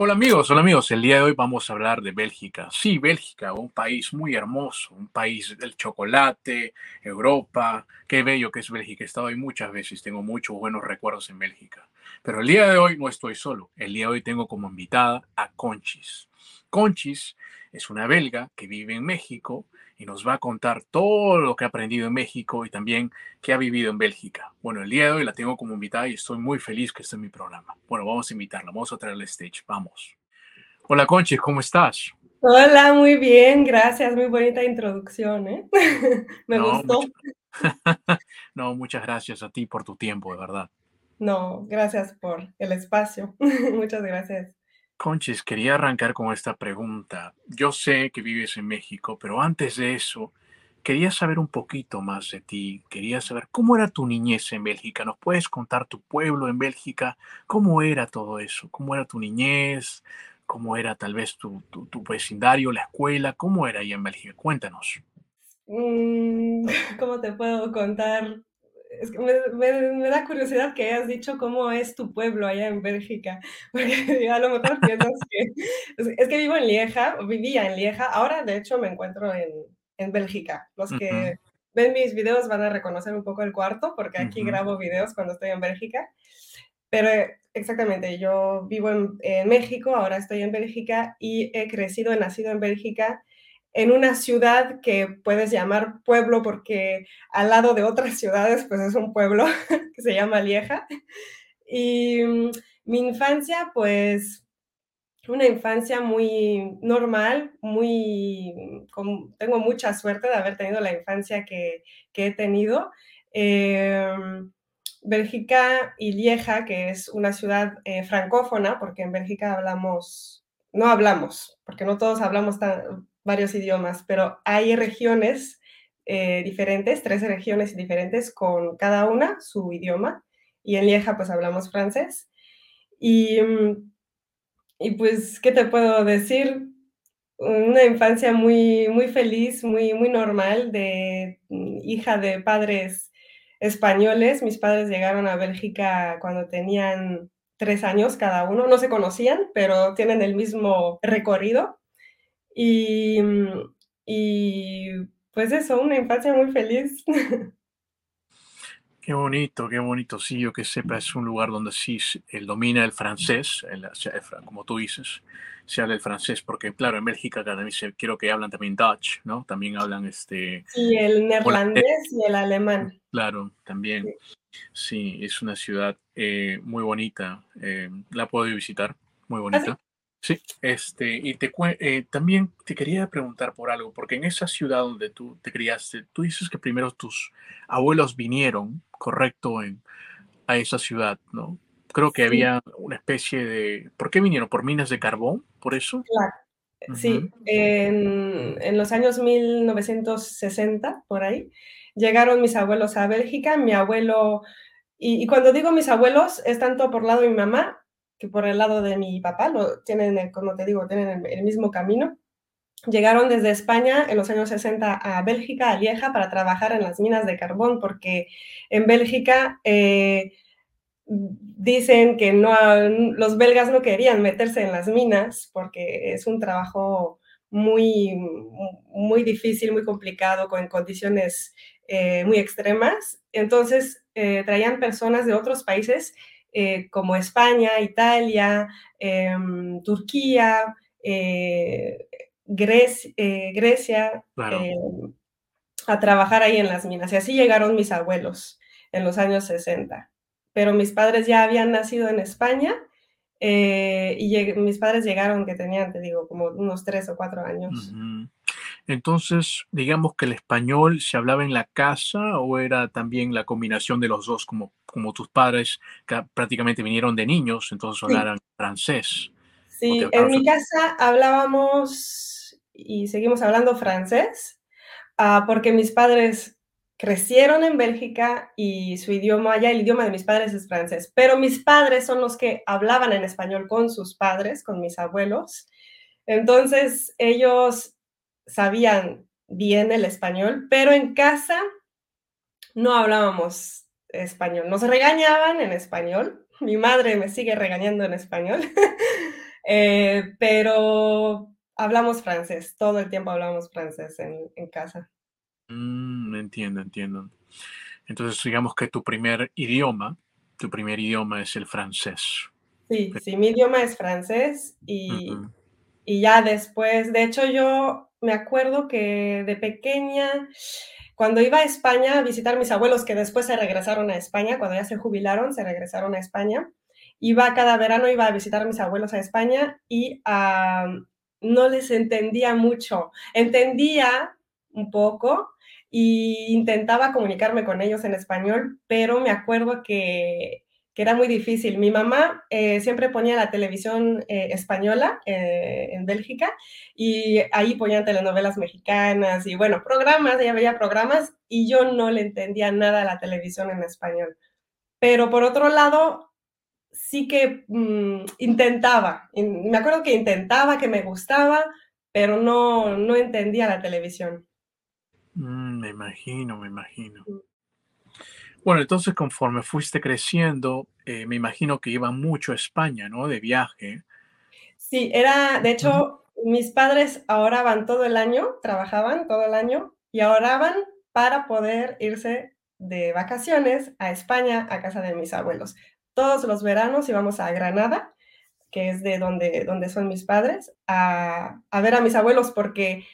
Hola amigos, hola amigos. El día de hoy vamos a hablar de Bélgica. Sí, Bélgica, un país muy hermoso, un país del chocolate, Europa. Qué bello que es Bélgica. He estado ahí muchas veces, tengo muchos buenos recuerdos en Bélgica. Pero el día de hoy no estoy solo. El día de hoy tengo como invitada a Conchis. Conchis es una belga que vive en México y nos va a contar todo lo que ha aprendido en México y también que ha vivido en Bélgica. Bueno, el día de hoy la tengo como invitada y estoy muy feliz que esté en mi programa. Bueno, vamos a invitarla, vamos a traerle stage, vamos. Hola Conchis, ¿cómo estás? Hola, muy bien, gracias, muy bonita introducción, ¿eh? Me gustó. no, muchas gracias a ti por tu tiempo, de verdad. No, gracias por el espacio. muchas gracias. Conchis, quería arrancar con esta pregunta. Yo sé que vives en México, pero antes de eso, quería saber un poquito más de ti. Quería saber cómo era tu niñez en Bélgica. ¿Nos puedes contar tu pueblo en Bélgica? ¿Cómo era todo eso? ¿Cómo era tu niñez? ¿Cómo era tal vez tu, vecindario, la escuela? ¿Cómo era ahí en Bélgica? Cuéntanos. Mm, ¿Cómo te puedo contar? Es que me, da curiosidad que hayas dicho cómo es tu pueblo allá en Bélgica, porque a lo mejor piensas que es, que vivo en Lieja, vivía en Lieja, ahora de hecho me encuentro en, en Bélgica. Los que ven mis videos van a reconocer un poco el cuarto, porque aquí grabo videos cuando estoy en Bélgica, pero exactamente, yo vivo en, en México, ahora estoy en Bélgica y he crecido, he nacido en Bélgica en una ciudad que puedes llamar pueblo porque al lado de otras ciudades pues es un pueblo que se llama Lieja. Y mm, mi infancia pues una infancia muy normal, muy, tengo mucha suerte de haber tenido la infancia que, he tenido. Em, Bélgica y Lieja, que es una ciudad eh, francófona, porque en Bélgica hablamos, no hablamos, porque no todos hablamos tan, varios idiomas, pero hay regiones eh, diferentes, tres regiones diferentes con cada una su idioma. Y en Lieja pues hablamos francés. Y, mm, y pues, ¿qué te puedo decir? Una infancia muy, muy feliz, muy, muy normal, de mm, hija de padres españoles. Mis padres llegaron a Bélgica cuando tenían tres años cada uno. No se conocían, pero tienen el mismo recorrido. Y, mm, y pues eso, una infancia muy feliz. Qué bonito, qué bonito. Sí, yo que sepa, es un lugar donde sí el domina el francés, el, como tú dices, se habla el francés, porque claro, en Bélgica también se, quiero que hablan también Dutch, ¿no? También hablan este... Y el neerlandés y el alemán. Claro, también. Sí, es una ciudad eh, muy bonita. Eh, la puedo visitar, muy ¿Ah, bonita. Sí, este, y te, eh, también te quería preguntar por algo, porque en esa ciudad donde tú te criaste, tú dices que primero tus abuelos vinieron, correcto, en, a esa ciudad, ¿no? Creo que había una especie de... ¿Por qué vinieron? ¿Por minas de carbón? ¿Por eso? Claro. Sí, en, en, los años 1960, por ahí, llegaron mis abuelos a Bélgica, mi abuelo, y, y cuando digo mis abuelos, es tanto por lado de mi mamá que por el lado de mi papá, lo, tienen, como te digo, tienen el, mismo camino. Llegaron desde España en los años 60 a Bélgica, a Lieja, para trabajar en las minas de carbón, porque en Bélgica eh, dicen que no, los belgas no querían meterse en las minas porque es un trabajo muy, muy difícil, muy complicado, con condiciones eh, muy extremas. Entonces eh, traían personas de otros países eh, como España, Italia, em, Turquía, eh, eh, Grecia, a trabajar ahí en las minas. Y así llegaron mis abuelos en los años 60. Pero mis padres ya habían nacido en España y mis padres llegaron que tenían, te digo, como unos tres o cuatro años. Entonces, digamos que el español se hablaba en la casa o era también la combinación de los dos, como, como tus padres que prácticamente vinieron de niños, entonces hablaran francés. Sí, en mi casa hablábamos y seguimos hablando francés, uh, porque mis padres crecieron en Bélgica y su idioma, ya el idioma de mis padres es francés, pero mis padres son los que hablaban en español con sus padres, con mis abuelos. Entonces ellos sabían bien el español, pero en casa no hablábamos español. Nos regañaban en español. Mi madre me sigue regañando en español, eh, pero hablamos francés. Todo el tiempo hablamos francés en, en casa. Mm, entiendo, entiendo. Entonces, digamos que tu primer idioma, tu primer idioma es el francés. Sí, sí, mi idioma es francés y, y ya después, de hecho yo me acuerdo que de pequeña, cuando iba a España a visitar mis abuelos, que después se regresaron a España, cuando ya se jubilaron, se regresaron a España, iba cada verano, iba a visitar a mis abuelos a España y no les entendía mucho. Entendía un poco, y intentaba comunicarme con ellos en español, pero me acuerdo que, que era muy difícil. Mi mamá eh, siempre ponía la televisión eh, española eh, en Bélgica y ahí ponían telenovelas mexicanas y bueno, programas, ella veía programas y yo no le entendía nada a la televisión en español. Pero por otro lado, sí que mm, intentaba, me acuerdo que intentaba, que me gustaba, pero no, no entendía la televisión. Mm, me imagino, me imagino. Bueno, entonces conforme fuiste creciendo, eh, me imagino que iba mucho a España, ¿no? De viaje. Sí, era, de hecho, mis padres ahora van todo el año, trabajaban todo el año y ahora van para poder irse de vacaciones a España, a casa de mis abuelos. Todos los veranos íbamos a Granada, que es de donde, donde son mis padres, a, a ver a mis abuelos porque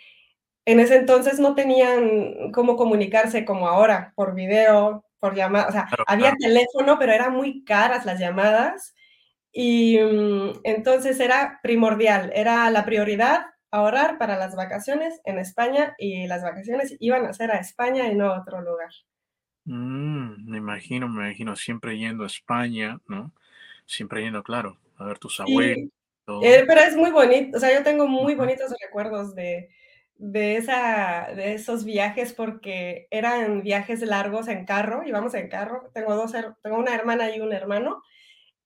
en ese entonces no tenían cómo comunicarse como ahora, por video, por llamada, o sea, había teléfono, pero eran muy caras las llamadas y mm, entonces era primordial, era la prioridad ahorrar para las vacaciones en España y las vacaciones iban a ser a España y no a otro lugar. Mm, me imagino, me imagino, siempre yendo a España, ¿no? Siempre yendo, claro, a ver tus abuelos. Eh, pero es muy bonito, o sea, yo tengo muy bonitos recuerdos de, de, esa, de esos viajes porque eran viajes largos en carro, íbamos en carro, tengo, dos, tengo una hermana y un hermano,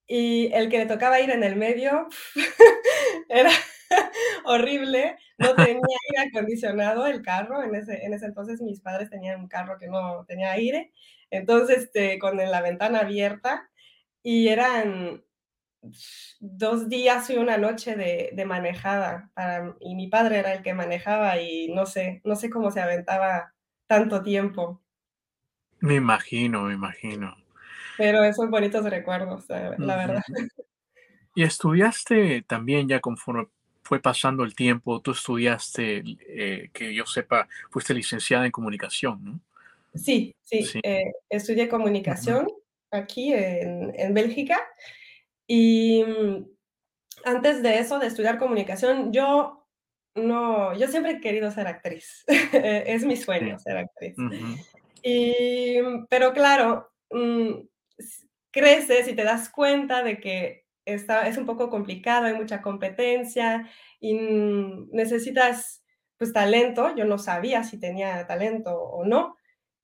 y el que le tocaba ir en el medio era horrible, no tenía aire acondicionado el carro, en ese, en ese entonces mis padres tenían un carro que no tenía aire, entonces este, con la ventana abierta, y eran dos días y una noche de, manejada para, y mi padre era el que manejaba y no sé, no sé cómo se aventaba tanto tiempo. Me imagino, me imagino. Pero esos bonitos recuerdos, la verdad. Y estudiaste también ya conforme fue pasando el tiempo, tú estudiaste, eh, que yo sepa, fuiste licenciada en comunicación, ¿no? Sí, sí, eh, estudié comunicación aquí en, en Bélgica y mm, antes de eso, de estudiar comunicación, yo no, yo siempre he querido ser actriz. es mi sueño ser actriz. y, pero claro, mm, creces y te das cuenta de que está, es un poco complicado, hay mucha competencia y mm, necesitas pues talento. Yo no sabía si tenía talento o no,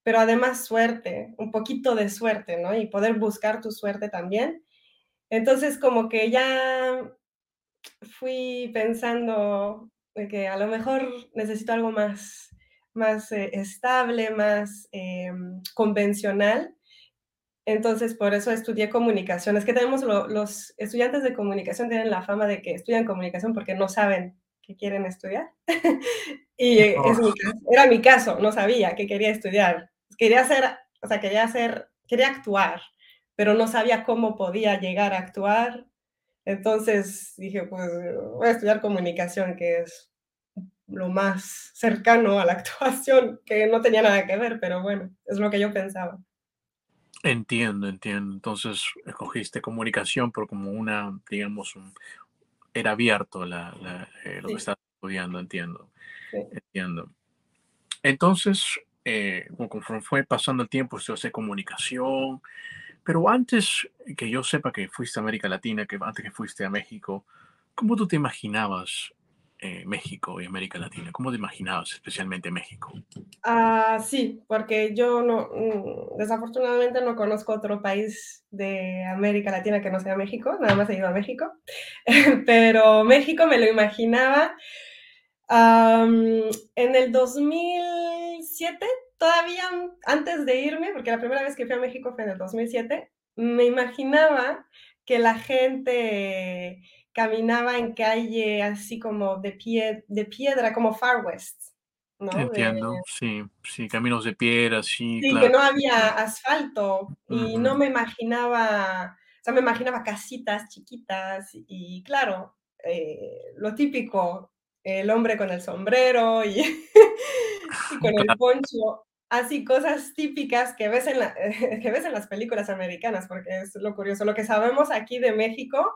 pero además suerte, un poquito de suerte, ¿no? Y poder buscar tu suerte también. Entonces, como que ya fui pensando que a lo mejor necesito algo más, más eh, estable, más em, convencional. Entonces, por eso estudié comunicación. Es que tenemos los estudiantes de comunicación tienen la fama de que estudian comunicación porque no saben qué quieren estudiar. y es mi era mi caso, no sabía qué quería estudiar. Quería hacer, o sea, quería hacer, quería actuar pero no sabía cómo podía llegar a actuar. Entonces dije, pues voy a estudiar comunicación, que es lo más cercano a la actuación, que no tenía nada que ver, pero bueno, es lo que yo pensaba. Entiendo, entiendo. Entonces escogiste comunicación, pero como una, digamos, era abierto la, eh, lo que estás estudiando, entiendo. Entiendo. Entonces, eh, conforme fue pasando el tiempo, estudiaste comunicación, pero antes que yo sepa que fuiste a América Latina, que antes que fuiste a México, ¿cómo tú te imaginabas eh, México y América Latina? ¿Cómo te imaginabas especialmente México? Ah, sí, porque yo no, mm, desafortunadamente no conozco otro país de América Latina que no sea México, nada más he ido a México, pero México me lo imaginaba en el 2007, todavía antes de irme, porque la primera vez que fui a México fue en el 2007, me imaginaba que la gente caminaba en calle así como de, pie, de piedra, como Far West. ¿no? Entiendo, sí, sí, caminos de piedra, sí. Sí, que no había asfalto y no me imaginaba, o sea, me imaginaba casitas chiquitas y claro, eh, lo típico, el hombre con el sombrero y, con el poncho, así cosas típicas que ves, en que ves en las películas americanas, porque es lo curioso. Lo que sabemos aquí de México,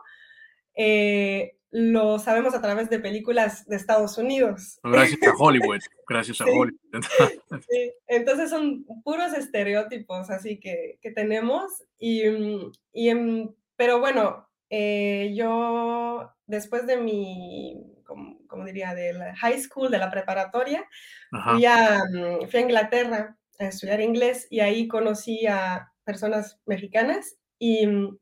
eh, lo sabemos a través de películas de Estados Unidos. Gracias a Hollywood, gracias a Hollywood. sí. Entonces son puros estereotipos así que, que tenemos. Y, y, pero bueno, eh, yo después de mi como, diría, de la high school, de la preparatoria, fui a, mm, fui a Inglaterra a estudiar inglés y ahí conocí a personas mexicanas y, mm,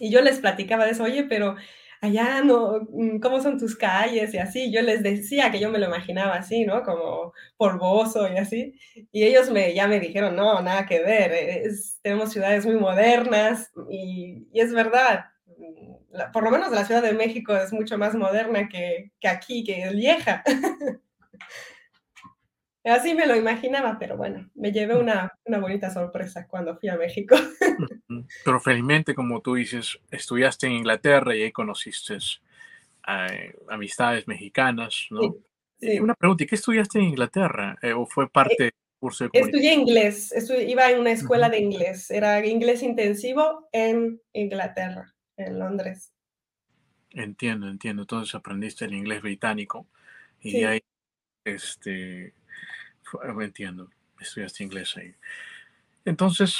y yo les platicaba de eso, oye, pero allá no, mm, ¿cómo son tus calles? Y así, yo les decía que yo me lo imaginaba así, ¿no? Como polvoso y así. Y ellos me, ya me dijeron, no, nada que ver, es, tenemos ciudades muy modernas y, y es verdad, por lo menos la Ciudad de México es mucho más moderna que, que aquí, que vieja. Así me lo imaginaba, pero bueno, me llevé una, una, bonita sorpresa cuando fui a México. Pero felizmente, como tú dices, estudiaste en Inglaterra y ahí conociste eh, amistades mexicanas, ¿no? Sí, Una pregunta, ¿y qué estudiaste en Inglaterra? Eh, ¿O fue parte del curso de Estudié inglés, iba en una escuela de inglés, era inglés intensivo en Inglaterra en Londres. Entiendo, entiendo. Entonces aprendiste el inglés británico y ahí, este, entiendo, estudiaste inglés ahí. Entonces,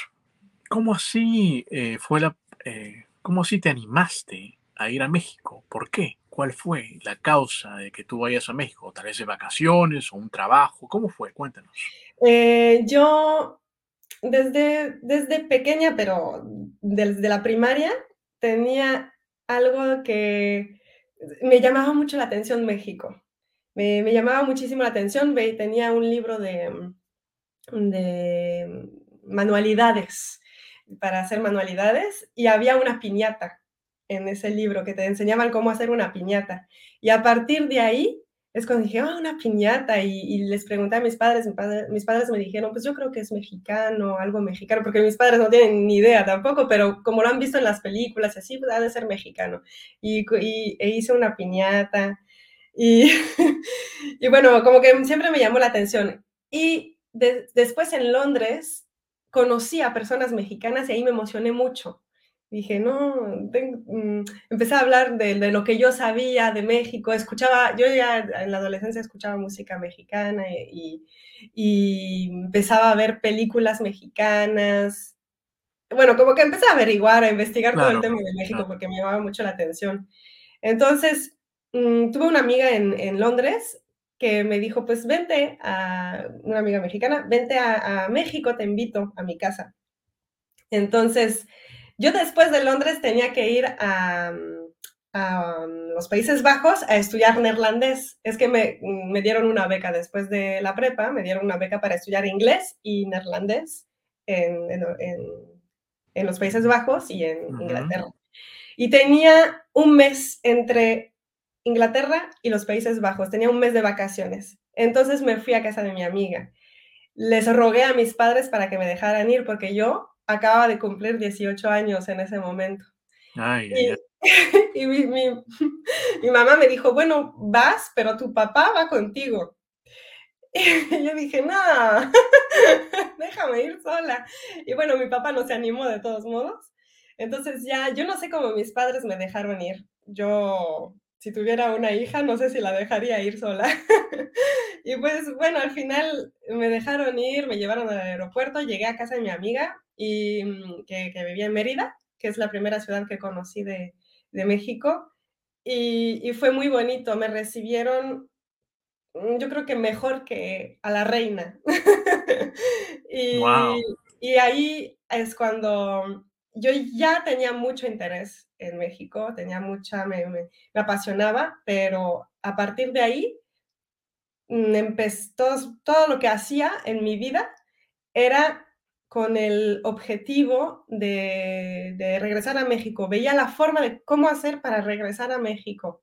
¿cómo así eh, fue la, eh, cómo así te animaste a ir a México? ¿Por qué? ¿Cuál fue la causa de que tú vayas a México? ¿Tal vez de vacaciones o un trabajo? ¿Cómo fue? Cuéntanos. Eh, yo desde, desde pequeña, pero desde la primaria, tenía algo que me llamaba mucho la atención México. Me, llamaba muchísimo la atención. Tenía un libro de, de manualidades, para hacer manualidades, y había una piñata en ese libro que te enseñaban cómo hacer una piñata. Y a partir de ahí es cuando dije, ah, una piñata, y, les pregunté a mis padres, mis padres me dijeron, pues yo creo que es mexicano, algo mexicano, porque mis padres no tienen ni idea tampoco, pero como lo han visto en las películas así, pues ha de ser mexicano. Y, e hice una piñata, y, y, bueno, como que siempre me llamó la atención. Y después en Londres conocí a personas mexicanas y ahí me emocioné mucho dije, no, mm", empecé a hablar de, lo que yo sabía de México, escuchaba, yo ya en la adolescencia escuchaba música mexicana y, empezaba a ver películas mexicanas. Bueno, como que empecé a averiguar, a investigar todo el tema de México porque me llamaba mucho la atención. Entonces, mm, tuve una amiga en, Londres que me dijo, pues vente a, una amiga mexicana, vente a México, te invito a mi casa. Entonces, yo después de Londres tenía que ir a, um, los Países Bajos a estudiar neerlandés. Es que me, dieron una beca después de la prepa, me dieron una beca para estudiar inglés y neerlandés en, los Países Bajos y en Inglaterra. Y tenía un mes entre Inglaterra y los Países Bajos, tenía un mes de vacaciones. Entonces me fui a casa de mi amiga. Les rogué a mis padres para que me dejaran ir porque yo acaba de cumplir 18 años en ese momento. y, mi, mamá me dijo, bueno, vas, pero tu papá va contigo. Y yo dije, no, déjame ir sola. Y bueno, mi papá no se animó de todos modos. Entonces ya, yo no sé cómo mis padres me dejaron ir. Yo, si tuviera una hija, no sé si la dejaría ir sola. y pues bueno, al final me dejaron ir, me llevaron al aeropuerto, llegué a casa de mi amiga y mm, que, vivía en Mérida, que es la primera ciudad que conocí de, México. y, y fue muy bonito. Me recibieron, mm, yo creo que mejor que a la reina. Wow. y, y ahí es cuando yo ya tenía mucho interés en México, tenía mucha, me, me, me apasionaba, pero a partir de ahí, mm, empezó, todo, todo lo que hacía en mi vida era con el objetivo de, de, regresar a México. Veía la forma de cómo hacer para regresar a México.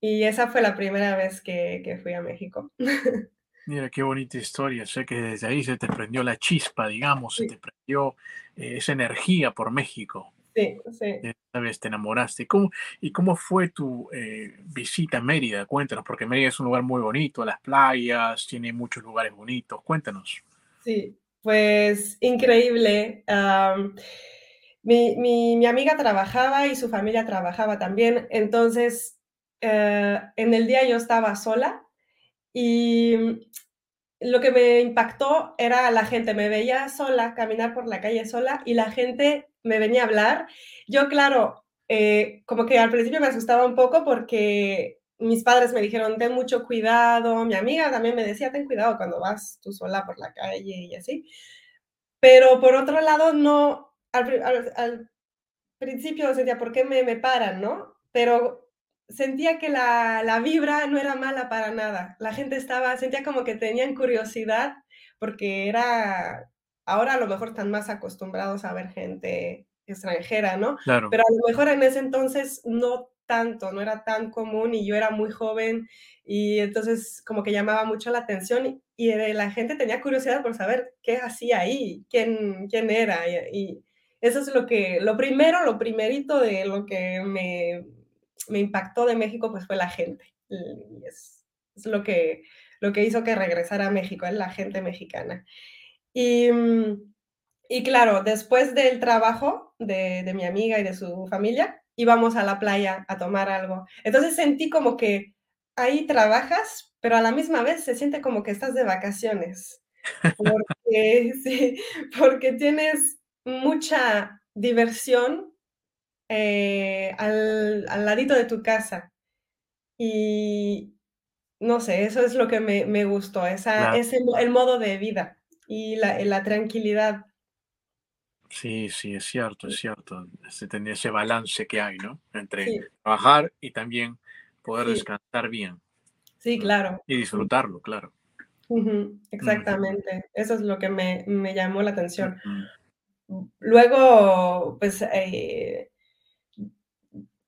Y esa fue la primera vez que, que fui a México. Mira, qué bonita historia. Sé que desde ahí se te prendió la chispa, digamos, Sí, se te prendió eh, esa energía por México. sí, sí. Esta vez te enamoraste. ¿Y cómo, y cómo fue tu eh, visita a Mérida? Cuéntanos, porque Mérida es un lugar muy bonito, las playas, tiene muchos lugares bonitos. Cuéntanos. Sí, pues increíble. Um, mi, mi, mi, amiga trabajaba y su familia trabajaba también, entonces uh, en el día yo estaba sola y lo que me impactó era la gente, me veía sola, caminar por la calle sola y la gente me venía a hablar. Yo, claro, eh, como que al principio me asustaba un poco porque mis padres me dijeron, ten mucho cuidado, mi amiga también me decía, ten cuidado cuando vas tú sola por la calle y así. Pero por otro lado, no, al, al, al principio sentía, ¿por qué me, me paran, no? Pero sentía que la, la, vibra no era mala para nada. La gente estaba, sentía como que tenían curiosidad porque era, ahora a lo mejor están más acostumbrados a ver gente extranjera, ¿no? Claro. Pero a lo mejor en ese entonces no tanto, no era tan común y yo era muy joven y entonces como que llamaba mucho la atención y, y la gente tenía curiosidad por saber qué hacía ahí, quién, quién era y, y eso es lo que, lo primero, lo primerito de lo que me, me impactó de México pues fue la gente. Es, es, lo, que, lo que hizo que regresara a México, es la gente mexicana. Y, y claro, después del trabajo de, de, mi amiga y de su familia, íbamos a la playa a tomar algo. Entonces sentí como que ahí trabajas, pero a la misma vez se siente como que estás de vacaciones. Porque, sí, porque tienes mucha diversión eh, al, al, ladito de tu casa. Y no sé, eso es lo que me, me gustó, esa, ese, el modo de vida y la, la tranquilidad. Sí, sí, es cierto, es cierto. Ese, tener ese balance que hay, ¿no? Entre Sí, trabajar y también poder sí, descansar bien, sí, claro. Y disfrutarlo, claro. Exactamente. Eso es lo que me, me llamó la atención. Luego, pues, eh,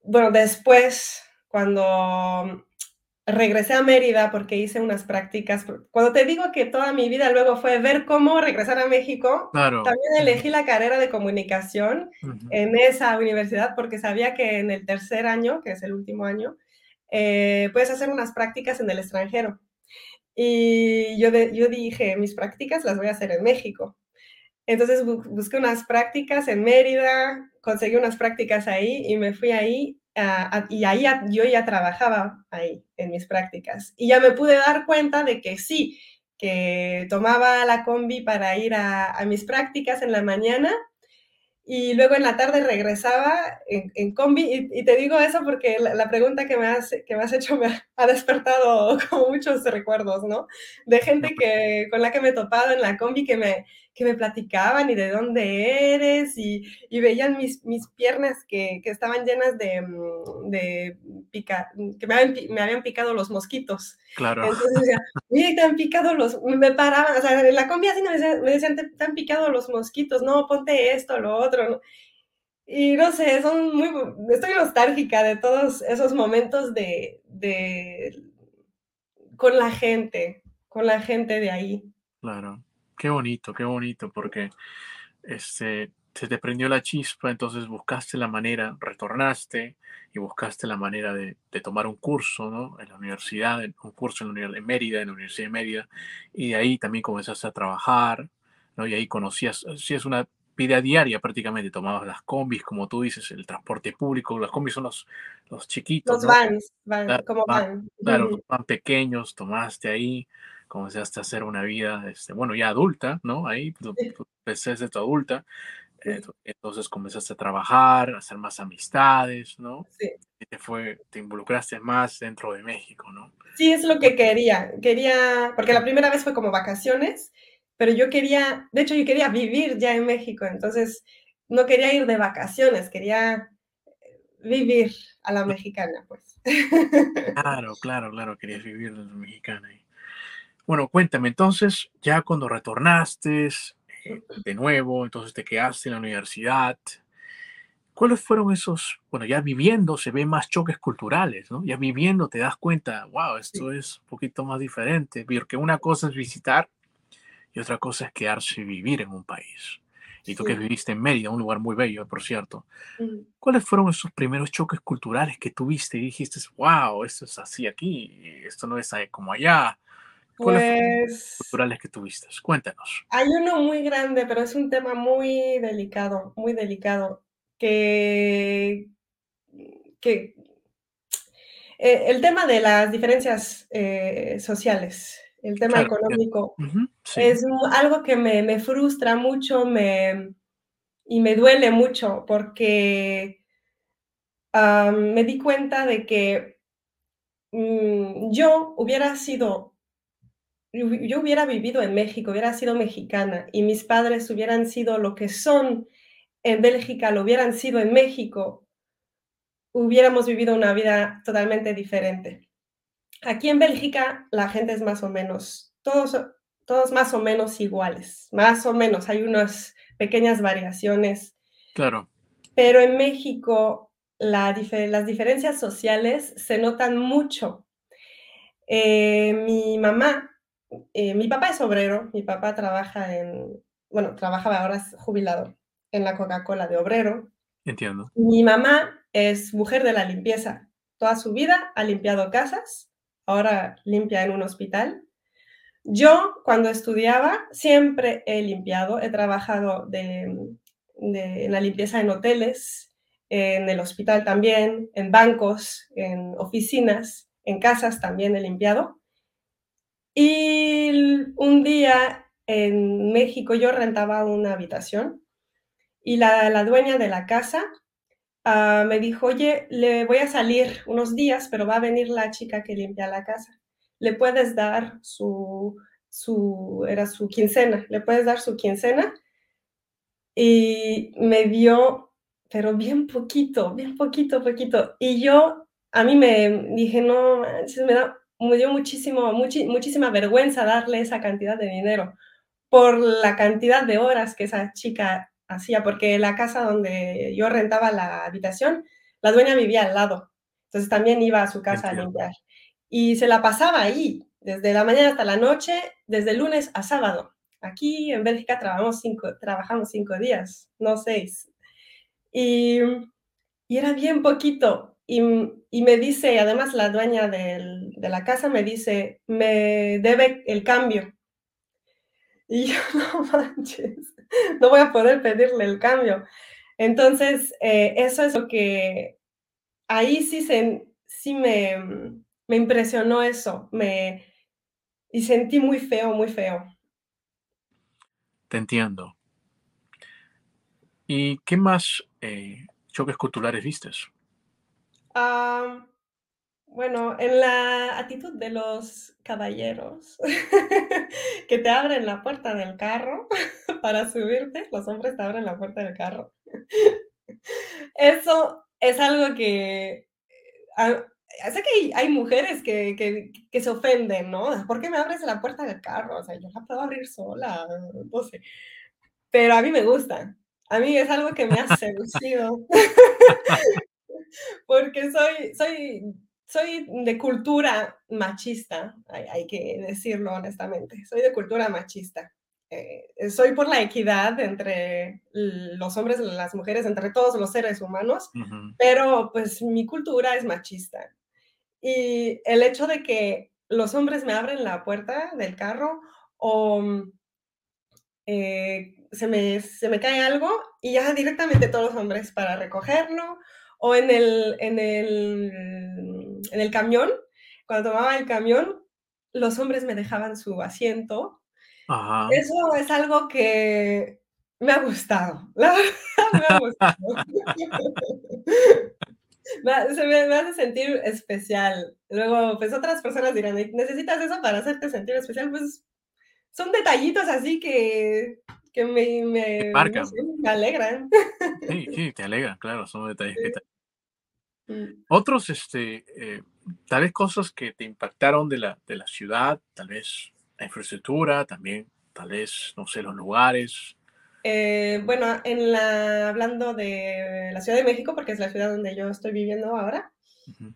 bueno, después, cuando regresé a Mérida porque hice unas prácticas. Cuando te digo que toda mi vida luego fue ver cómo regresar a México, Claro. también elegí la carrera de comunicación Ujú. en esa universidad porque sabía que en el tercer año, que es el último año, eh, puedes hacer unas prácticas en el extranjero. Y yo, de, yo dije, mis prácticas las voy a hacer en México. Entonces bu busqué unas prácticas en Mérida, conseguí unas prácticas ahí y me fui ahí y ahí yo ya trabajaba ahí en mis prácticas. Y ya me pude dar cuenta de que sí, que tomaba la combi para ir a, mis prácticas en la mañana y luego en la tarde regresaba en, combi. Y, te digo eso porque la, pregunta que me, has, que me has hecho me ha, despertado como muchos recuerdos, ¿no? De gente que, con la que me he topado en la combi que me, que me platicaban y de dónde eres y, y veían mis, mis piernas que, que, estaban llenas de, mm, de pica, que me habían, me habían, picado los mosquitos. Claro. Entonces decía, mire, te han picado los, me paraban, o sea, en la combi así me decían, me decían te, te, han picado los mosquitos, no, ponte esto, lo otro, ¿no? Y no sé, son muy, estoy nostálgica de todos esos momentos de, de, con la gente, con la gente de ahí. Claro. Qué bonito, qué bonito, porque este, se te prendió la chispa, entonces buscaste la manera, retornaste y buscaste la manera de, de tomar un curso, ¿no? En la universidad, un curso en, la, en Mérida, en la Universidad de Mérida, y de ahí también comenzaste a trabajar, ¿no? Y ahí conocías, si es una vida diaria prácticamente, tomabas las combis, como tú dices, el transporte público, las combis son los, los chiquitos, los ¿no? vans, van, Claro, como van, van. claro, los van pequeños, tomaste ahí, comenzaste a hacer una vida, este, bueno, ya adulta, ¿no? Ahí, pues, Sí. empezaste tu adulta, Entonces comenzaste a trabajar, a hacer más amistades, ¿no? Sí. Y te, fue, te involucraste más dentro de México, ¿no? Sí, es lo que quería. Quería, porque la primera vez fue como vacaciones, pero yo quería, de hecho yo quería vivir ya en México, entonces no quería ir de vacaciones, quería vivir a la mexicana, pues. Claro, claro, claro, querías vivir a la mexicana. Bueno, cuéntame, entonces, ya cuando retornaste eh, de nuevo, entonces te quedaste en la universidad, ¿cuáles fueron esos, bueno, ya viviendo se ven más choques culturales, ¿no? Ya viviendo te das cuenta, wow, esto es un poquito más diferente, porque una cosa es visitar y otra cosa es quedarse y vivir en un país. Y tú que viviste en Mérida, un lugar muy bello, por cierto. ¿Cuáles fueron esos primeros choques culturales que tuviste y dijiste, wow, esto es así aquí, esto no es como allá? ¿Cuáles fueron los Pues culturales que tuviste? Cuéntanos. hay uno muy grande, pero es un tema muy delicado, muy delicado, que, que eh, el tema de las diferencias eh, sociales, el tema Claro, económico, sí, es algo que me, me frustra mucho me, y me duele mucho porque me di cuenta de que mm, yo hubiera sido, yo hubiera vivido en México, hubiera sido mexicana y mis padres hubieran sido lo que son en Bélgica, lo hubieran sido en México, hubiéramos vivido una vida totalmente diferente. Aquí en Bélgica la gente es más o menos, todos, todos más o menos iguales, más o menos, hay unas pequeñas variaciones, claro, pero en México la las diferencias sociales se notan mucho. Eh, mi mamá, eh, mi papá es obrero, mi papá trabaja en, bueno, trabajaba ahora es jubilado en la Coca-Cola de obrero. entiendo. Mi mamá es mujer de la limpieza. Toda su vida ha limpiado casas, ahora limpia en un hospital. Yo, cuando estudiaba, siempre he limpiado, he trabajado de, de- en la limpieza en hoteles, en el hospital también, en bancos, en oficinas, en casas también he limpiado. Y un día en México yo rentaba una habitación y la, la dueña de la casa ah, me dijo, oye, le voy a salir unos días, pero va a venir la chica que limpia la casa. Le puedes dar su, su, era su quincena, le puedes dar su quincena. Y me dio, pero bien poquito, bien poquito, poquito. Y yo, a mí me dije, no, manches, me da, me dio muchísimo, muchísima vergüenza darle esa cantidad de dinero por la cantidad de horas que esa chica hacía, porque la casa donde yo rentaba la habitación, la dueña vivía al lado, entonces también iba a su casa a limpiar. Y se la pasaba ahí, desde la mañana hasta la noche, desde lunes a sábado. Aquí en Bélgica trabajamos cinco, trabajamos cinco días, no seis. Y, y era bien poquito. Y, y me dice, además la dueña del- de la casa me dice, me debe el cambio. Y yo, no manches, no voy a poder pedirle el cambio. Entonces, eh, eso es lo que ahí sí, se, sí me, me impresionó eso, me, y sentí muy feo, muy feo. Te entiendo. ¿Y qué más eh, choques culturales vistes? Ah, bueno, en la actitud de los caballeros que te abren la puerta del carro para subirte, los hombres te abren la puerta del carro. Eso es algo que ah, sé que hay, hay mujeres que, que, que se ofenden, ¿no? ¿Por qué me abres la puerta del carro? O sea, yo la puedo abrir sola, no sé. Pero a mí me gusta. A mí es algo que me ha seducido. Porque soy, soy, soy de cultura machista, hay, hay que decirlo honestamente. Soy de cultura machista. Eh, soy por la equidad entre los hombres y las mujeres, entre todos los seres humanos, Ujú, pero pues mi cultura es machista. Y el hecho de que los hombres me abren la puerta del carro o mm, eh, se, me, se me cae algo y ya directamente todos los hombres para recogerlo o en el, en el, en el camión, cuando tomaba el camión, los hombres me dejaban su asiento. Ajá, Eso es algo que Me ha gustado, la verdad me ha gustado. Se me, me, hace sentir especial. Luego, pues otras personas dirán, ¿necesitas eso para hacerte sentir especial? Pues son detallitos así que, que me, me, marcan. No sé, me alegran. Sí, sí, te alegran, claro, son detalles Sí. que te... Mm. Otros, este, eh, tal vez cosas que te impactaron de la, de la ciudad, tal vez la infraestructura, también, tal vez, no sé, los lugares. Eh, bueno, en la, hablando de la Ciudad de México, porque es la ciudad donde yo estoy viviendo ahora, Ujú.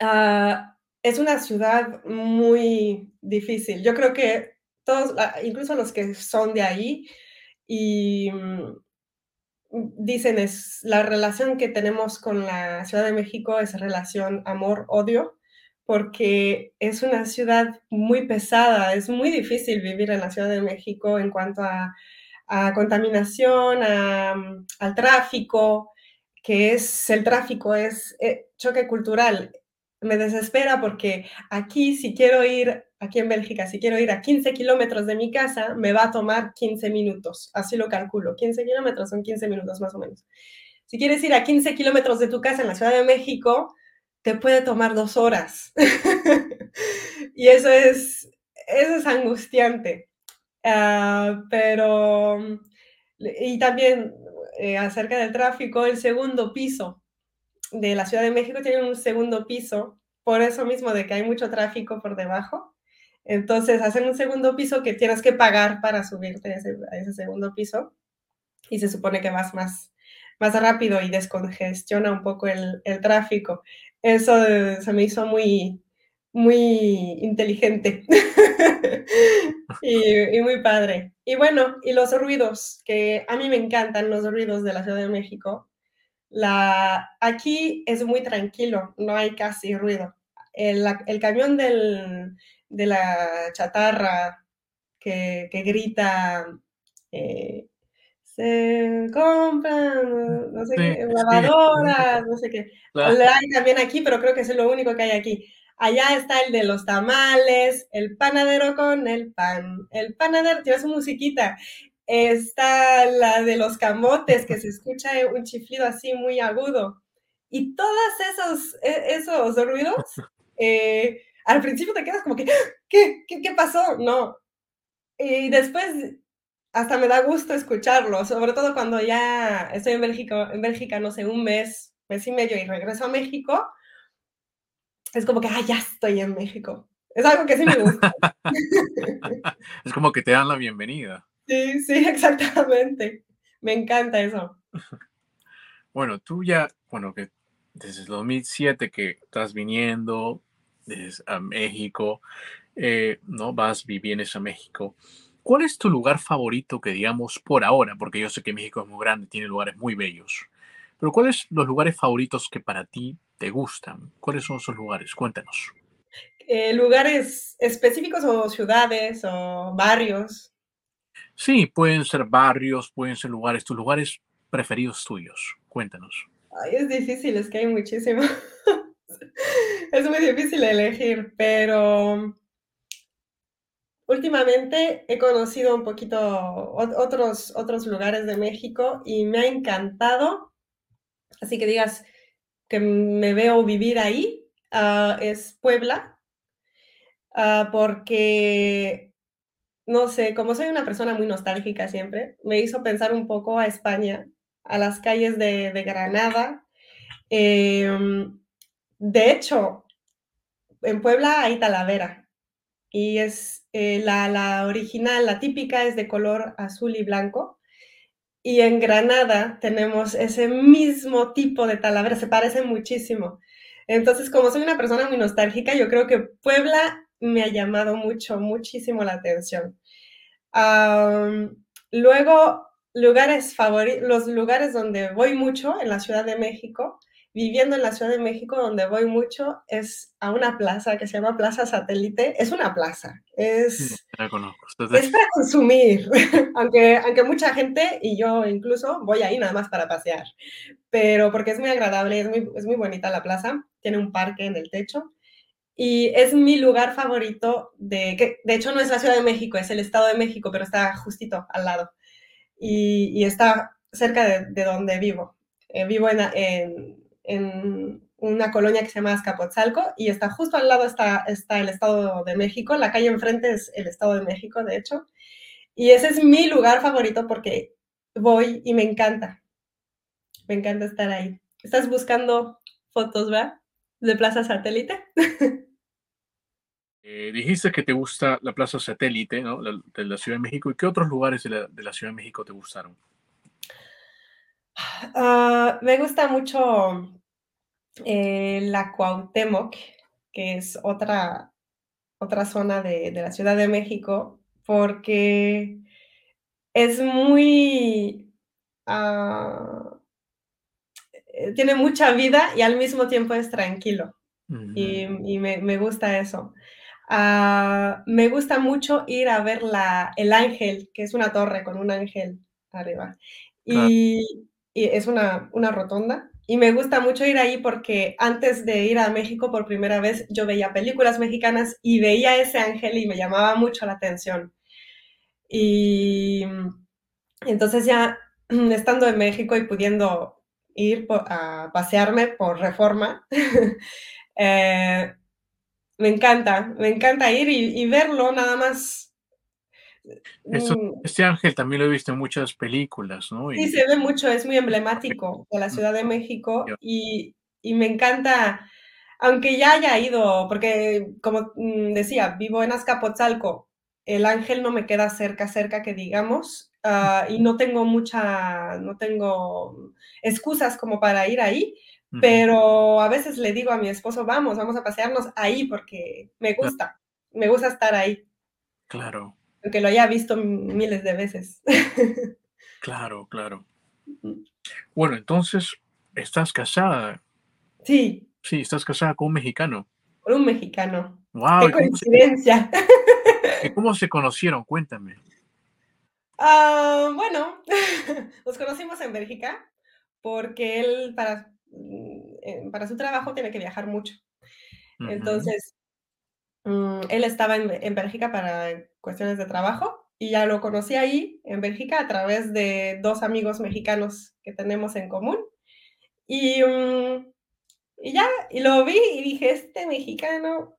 ah, es una ciudad muy difícil. Yo creo que todos, ah, incluso los que son de ahí, y mm, dicen es la relación que tenemos con la Ciudad de México es relación amor-odio, porque es una ciudad muy pesada, es muy difícil vivir en la Ciudad de México en cuanto a, a contaminación, a, al tráfico, que es el tráfico, es eh, choque cultural. Me desespera porque aquí si quiero ir, aquí en Bélgica, si quiero ir a 15 kilómetros de mi casa, me va a tomar 15 minutos, así lo calculo. 15 kilómetros son 15 minutos más o menos. Si quieres ir a 15 kilómetros de tu casa en la Ciudad de México, te puede tomar dos horas. y eso es, eso es angustiante. Uh, pero, y también eh, acerca del tráfico, el segundo piso de la Ciudad de México tiene un segundo piso, por eso mismo de que hay mucho tráfico por debajo. Entonces hacen un segundo piso que tienes que pagar para subirte a ese, segundo piso y se supone que vas más, más rápido y descongestiona un poco el, el tráfico. Eso eh, se me hizo muy, muy inteligente y, y, muy padre. Y bueno, y los ruidos, que a mí me encantan los ruidos de la Ciudad de México. La, aquí es muy tranquilo, no hay casi ruido. El, el camión del, de la chatarra que, que grita, eh, se compran, no sé Sí, qué, sí. lavadoras, no sé qué. Claro. Hay también aquí, pero creo que es lo único que hay aquí. Allá está el de los tamales, el panadero con el pan. El panadero tiene su musiquita. Está la de los camotes, que se escucha un chiflido así muy agudo. Y todos esos, e, esos ruidos, eh, al principio te quedas como que, ¿qué, qué, qué pasó? No. Y después hasta me da gusto escucharlo, sobre todo cuando ya estoy en Bélgica, en Bélgica, no sé, un mes, mes y medio y regreso a México es como que, ah, ya estoy en México. Es algo que sí me gusta. es como que te dan la bienvenida. Sí, sí, exactamente. Me encanta eso. Bueno, tú ya, bueno, que desde el 2007 que estás viniendo a México, eh, ¿no? Vas, vienes a México. ¿Cuál es tu lugar favorito que digamos por ahora? Porque yo sé que México es muy grande, tiene lugares muy bellos. Pero ¿cuáles los lugares favoritos que para ti te gustan? ¿Cuáles son esos lugares? Cuéntanos. Eh, ¿Lugares específicos o ciudades o barrios? Sí, pueden ser barrios, pueden ser lugares, tus lugares preferidos tuyos. Cuéntanos. Ay, es difícil, es que hay muchísimo. es muy difícil elegir, pero últimamente he conocido un poquito otros, otros lugares de México y me ha encantado. Así que digas, que me veo vivir ahí uh, es Puebla, uh, porque, no sé, como soy una persona muy nostálgica siempre, me hizo pensar un poco a España, a las calles de, Granada. Eh, de hecho, en Puebla hay Talavera y es eh, la, original, la típica es de color azul y blanco y en Granada tenemos ese mismo tipo de talavera, se parecen muchísimo. Entonces, como soy una persona muy nostálgica, yo creo que Puebla me ha llamado mucho, muchísimo la atención. Luego, lugares favoritos, los lugares donde voy mucho en la Ciudad de México, viviendo en la Ciudad de México, donde voy mucho, es a una plaza que se llama Plaza Satélite. Es una plaza, es, la conozco. es para consumir, aunque, aunque mucha gente, y yo incluso, voy ahí nada más para pasear, pero porque es muy agradable, es muy, es muy bonita la plaza, tiene un parque en el techo. Y es mi lugar favorito de, que de hecho no es la Ciudad de México, es el Estado de México, pero está justito al lado. y, está cerca de, donde vivo. Eh, vivo en, en, una colonia que se llama Azcapotzalco y está justo al lado está, está el Estado de México, la calle enfrente es el Estado de México, de hecho. Y ese es mi lugar favorito porque voy y me encanta. Me encanta estar ahí. Estás buscando fotos, ¿verdad? De Plaza Satélite. Eh, dijiste que te gusta la Plaza Satélite, ¿no? de la Ciudad de México. ¿Y qué otros lugares de la, Ciudad de México te gustaron? Ah, me gusta mucho eh, la Cuauhtémoc, que es otra, otra zona de, la Ciudad de México, porque es muy... Ah, eh, tiene mucha vida y al mismo tiempo es tranquilo. Y, me, gusta eso. Ah, me gusta mucho ir a ver la, el ángel, que es una torre con un ángel arriba. Y, es una, una rotonda. Y me gusta mucho ir ahí porque antes de ir a México por primera vez, yo veía películas mexicanas y veía ese ángel y me llamaba mucho la atención. Y entonces ya estando en México y pudiendo ir a pasearme por reforma, eh, me encanta, me encanta ir y, verlo nada más. Este ángel también lo he visto en muchas películas, ¿no? Sí, se ve mucho, es muy emblemático de la Ciudad de México y, y me encanta, aunque ya haya ido, porque como mm, decía, vivo en Azcapotzalco, el ángel no me queda cerca, cerca que digamos, ah, y no tengo mucha, no tengo excusas como para ir ahí, pero a veces le digo a mi esposo, vamos, vamos a pasearnos ahí porque me gusta, me gusta estar ahí. Claro. Aunque lo haya visto miles de veces. claro, claro. Bueno, entonces, ¿estás casada? Sí. Sí, estás casada con un mexicano. Con un mexicano. ¡Wow! ¡Qué coincidencia! ¿Cómo se conocieron? Cuéntame. Ah, bueno, nos conocimos en Bélgica porque él para, mm, para su trabajo tiene que viajar mucho. Entonces, mm, él estaba en, en, Bélgica para cuestiones de trabajo y ya lo conocí ahí en Bélgica a través de dos amigos mexicanos que tenemos en común. Y, mm, y ya, y lo vi y dije, este mexicano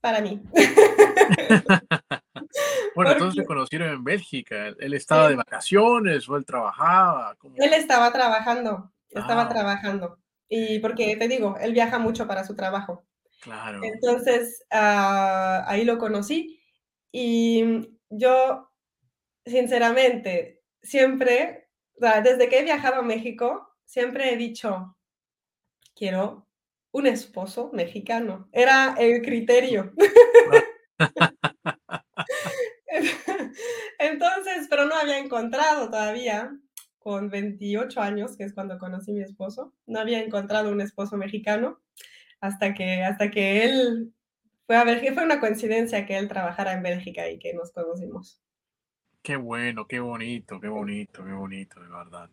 para mí. bueno, entonces se conocieron en Bélgica. Él estaba de vacaciones o él trabajaba. Él estaba trabajando, estaba ah. trabajando. Y porque te digo, él viaja mucho para su trabajo. Claro. Entonces, ah, ahí lo conocí. Y yo, sinceramente, siempre, desde que he viajado a México, siempre he dicho, quiero un esposo mexicano. Era el criterio. Entonces, pero no había encontrado todavía, con 28 años, que es cuando conocí a mi esposo, no había encontrado un esposo mexicano hasta que, hasta que él fue a Bélgica. Fue una coincidencia que él trabajara en Bélgica y que nos conocimos. Qué bueno, qué bonito, qué bonito, qué bonito, de verdad.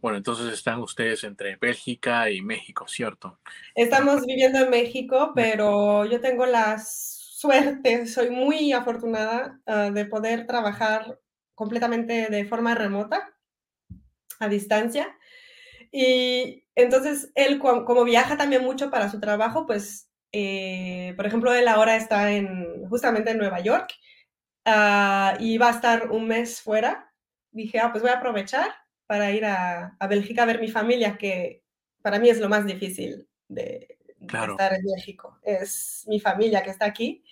Bueno, entonces están ustedes entre Bélgica y México, ¿cierto? Estamos viviendo en México, pero yo tengo la suerte, soy muy afortunada ah, de poder trabajar completamente de forma remota, a distancia. Y entonces él, como viaja también mucho para su trabajo, pues, eh, por ejemplo, él ahora está en, justamente en Nueva York uh, y va a estar un mes fuera. Dije, ah, pues voy a aprovechar para ir a, a, Bélgica a ver mi familia, que para mí es lo más difícil de, estar en México. Es mi familia que está aquí.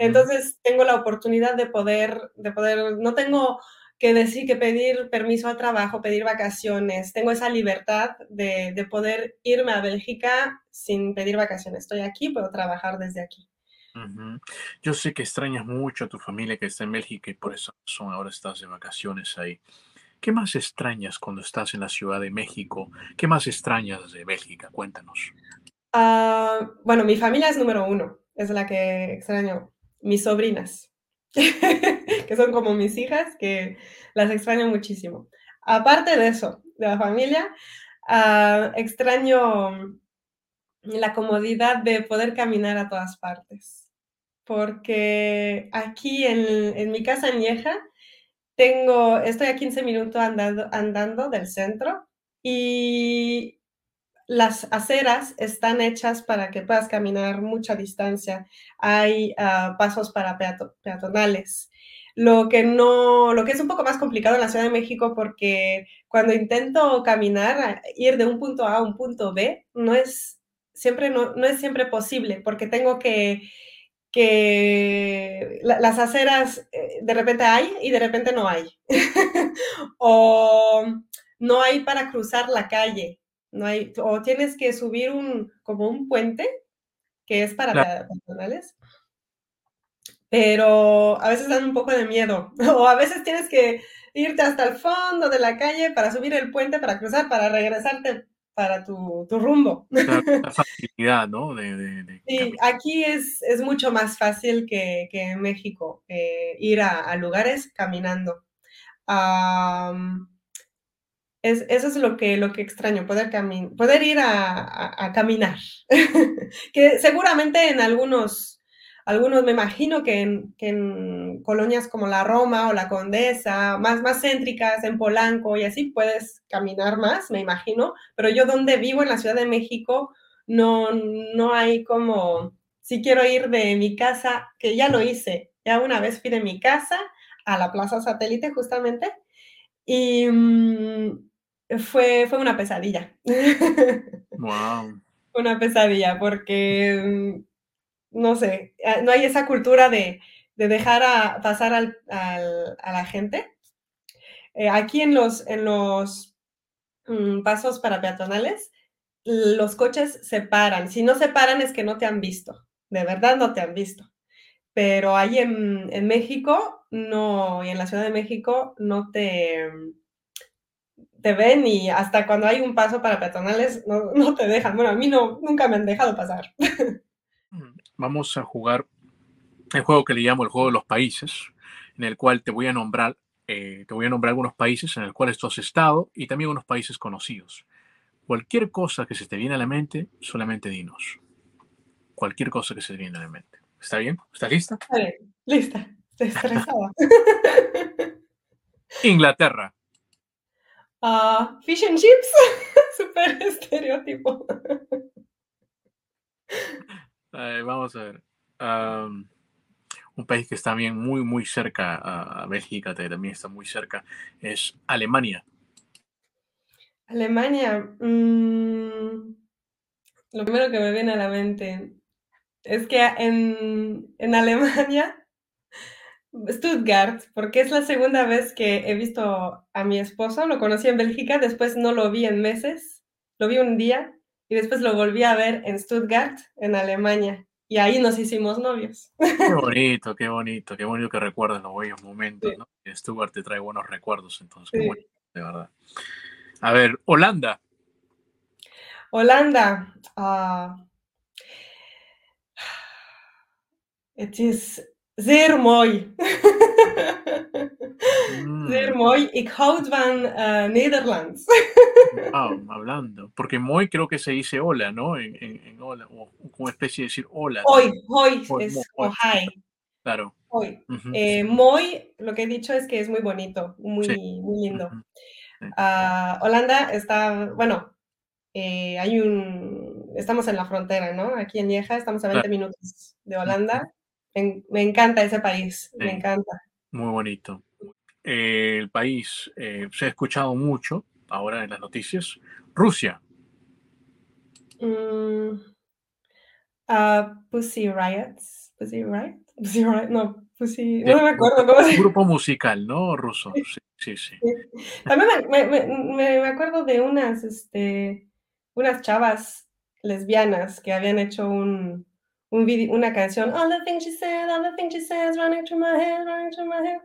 Entonces tengo la oportunidad de poder, de poder, no tengo que decir que pedir permiso al trabajo, pedir vacaciones. Tengo esa libertad de, de, poder irme a Bélgica sin pedir vacaciones. Estoy aquí, puedo trabajar desde aquí. Yo sé que extrañas mucho a tu familia que está en Bélgica y por eso son ahora estás de vacaciones ahí. ¿Qué más extrañas cuando estás en la Ciudad de México? ¿Qué más extrañas de Bélgica? Cuéntanos. Ah, bueno, mi familia es número uno, es la que extraño. Mis sobrinas, que son como mis hijas, que las extraño muchísimo. Aparte de eso, de la familia, ah, extraño la comodidad de poder caminar a todas partes. Porque aquí en, en mi casa en Lieja tengo, estoy a 15 minutos andando, andando del centro y las aceras están hechas para que puedas caminar mucha distancia. Hay uh, pasos para peato peatonales. Lo que no, lo que es un poco más complicado en la Ciudad de México porque cuando intento caminar, ir de un punto A a un punto B, no es siempre, no, no es siempre posible porque tengo que que las aceras eh, de repente hay y de repente no hay. o no hay para cruzar la calle. No hay, o tienes que subir un, como un puente que es para claro. peatonales. Pero a veces dan un poco de miedo. O a veces tienes que irte hasta el fondo de la calle para subir el puente, para cruzar, para regresarte para tu, tu rumbo. La, la, facilidad, ¿no? De, de, de sí, aquí es, es, mucho más fácil que, que en México eh, ir a, a, lugares caminando. Um, es, eso es lo que, lo que extraño, poder, poder ir a, a, caminar. que seguramente en algunos algunos me imagino que en, que en, colonias como la Roma o la Condesa, más, más céntricas, en Polanco y así, puedes caminar más, me imagino, pero yo donde vivo en la Ciudad de México, no, no hay como, si quiero ir de mi casa, que ya lo hice, ya una vez fui de mi casa a la Plaza Satélite justamente, y mmm, fue, fue una pesadilla. Wow. una pesadilla, porque no sé, eh, no hay esa cultura de, de dejar a, pasar al, al, a la gente. Eh, aquí en los, en los mm, pasos para peatonales, los coches se paran. Si no se paran es que no te han visto, de verdad no te han visto. Pero ahí en, en México, no, y en la Ciudad de México, no te, te ven y hasta cuando hay un paso para peatonales no, no te dejan. Bueno, a mí no, nunca me han dejado pasar. vamos a jugar el juego que le llamo el juego de los países, en el cual te voy a nombrar, eh, te voy a nombrar algunos países en el cual tú has estado y también unos países conocidos. Cualquier cosa que se te viene a la mente, solamente dinos. Cualquier cosa que se te viene a la mente. ¿Está bien? ¿Estás lista? Vale, lista. Estresada. Inglaterra. Uh, fish and chips. Super estereotipo. Eh, vamos a ver. Um, un país que está bien muy, muy cerca a, a Bélgica, también está muy cerca, es Alemania. Alemania. Mmm, lo primero que me viene a la mente es que en, en Alemania, Stuttgart, porque es la segunda vez que he visto a mi esposo, lo conocí en Bélgica, después no lo vi en meses, lo vi un día y después lo volví a ver en Stuttgart, en Alemania. Y ahí nos hicimos novios. Qué bonito, qué bonito, qué bonito que recuerdas los buenos momentos, sí. ¿no? Stuttgart te trae buenos recuerdos, entonces, sí. bonito, de verdad. A ver, Holanda. Holanda. Uh, it is zeer mooi. Mm. Zeer mooi. Ik houd van uh, Nederlands. Wow, hablando. Porque mooi creo que se dice hola, ¿no? En, en, en hola, o como especie de decir hola. Hoy, hoy, es o hi. Claro. Hoy. Uh -huh. eh, muy, lo que he dicho es que es muy bonito, muy, sí. muy lindo. Uh -huh. sí. uh, Holanda está, bueno, eh, hay un, estamos en la frontera, ¿no? Aquí en Lieja, estamos a 20 claro. minutos de Holanda. Me, me, encanta ese país, sí. me encanta. Muy bonito. El país eh, se ha escuchado mucho ahora en las noticias. Rusia. Mm, uh, Pussy Riots. Pussy Riot. Pussy Riot. No, Pussy. No me acuerdo cómo se Grupo musical, ¿no? Ruso. Sí, sí. sí. También me, me, me, me, acuerdo de unas, este, unas chavas lesbianas que habían hecho un, un video, una canción. All the things she said, all the things she says, running through my head, running through my head.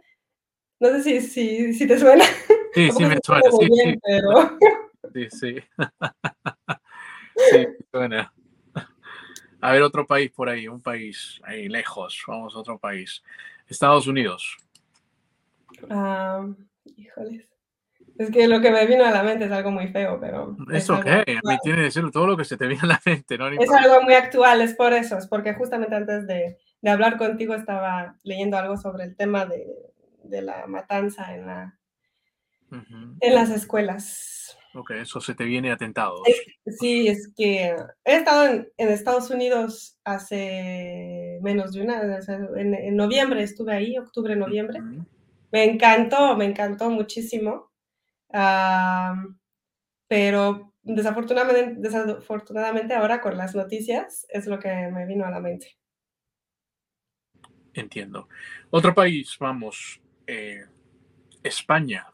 No sé si, si, si te suena. Sí, sí, me suena. Sí, bien, sí. Pero... sí, sí. sí, suena. A ver, otro país por ahí, un país ahí lejos. Vamos a otro país. Estados Unidos. Um, híjoles. Es que lo que me vino a la mente es algo muy feo, pero... Es, es ok, a mí tiene que ser todo lo que se te viene a la mente, ¿no? Es algo muy actual, es por eso, es porque justamente antes de, de hablar contigo estaba leyendo algo sobre el tema de, de la matanza en, la, en las escuelas. Ok, eso se te viene atentados. Sí, es que he estado en, en Estados Unidos hace menos de una, en, en noviembre estuve ahí, octubre, noviembre. Me encantó, me encantó muchísimo. Pero desafortunadamente, desafortunadamente ahora con las noticias es lo que me vino a la mente. Entiendo. Otro país, vamos, eh, España.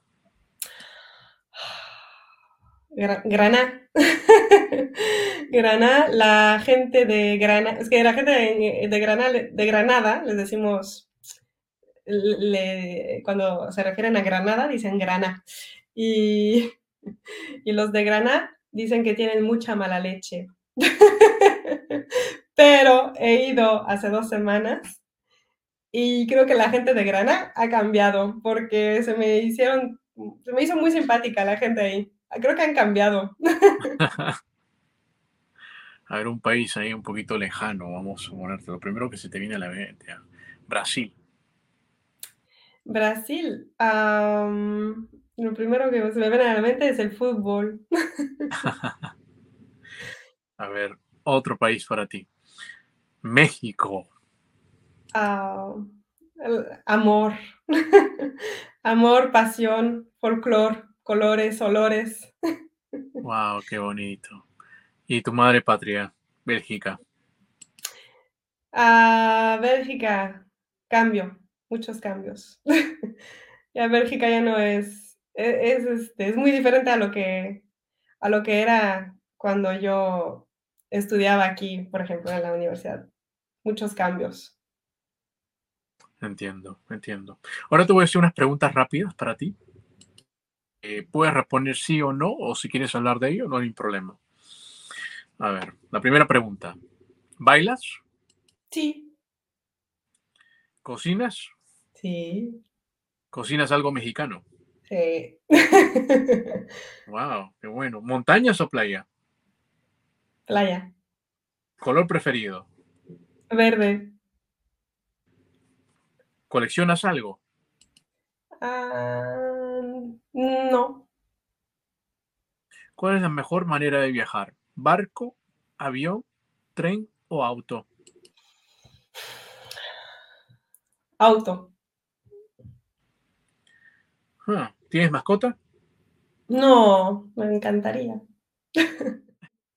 Gra- Granada. Granada, la gente de Granada, es que la gente de, de Granada, de Granada, les decimos, le- cuando se refieren a Granada, dicen Grana. Y, y los de Granada dicen que tienen mucha mala leche. Pero he ido hace dos semanas y creo que la gente de Granada ha cambiado porque se me hicieron, se me hizo muy simpática la gente ahí. Creo que han cambiado. A ver, un país ahí un poquito lejano, vamos a ponerte. Lo primero que se te viene a la mente. Brasil. Brasil, am, lo primero que se me viene a la mente es el fútbol. A ver, otro país para ti. México. El amor. Amor, pasión, folclor, colores, olores. Wow, qué bonito. Y tu madre patria, Bélgica. Ah, Bélgica, cambio, muchos cambios. Ya Bélgica ya no es, es, este, es muy diferente a lo que, a lo que era cuando yo estudiaba aquí, por ejemplo, en la universidad. Muchos cambios. Entiendo, entiendo. Ahora te voy a hacer unas preguntas rápidas para ti. Eh, puedes responder sí o no, o si quieres hablar de ello, no hay problema. A ver, la primera pregunta. ¿Bailas? Sí, ¿Cocinas? sí, ¿Cocinas algo mexicano? sí. Wow, qué bueno. ¿Montañas o playa? Playa, ¿Color preferido? verde. ¿Coleccionas algo? Ah, no, ¿Cuál es la mejor manera de viajar? ¿Barco, avión, tren o auto? auto. Ah, ¿Tienes mascota? No, me encantaría.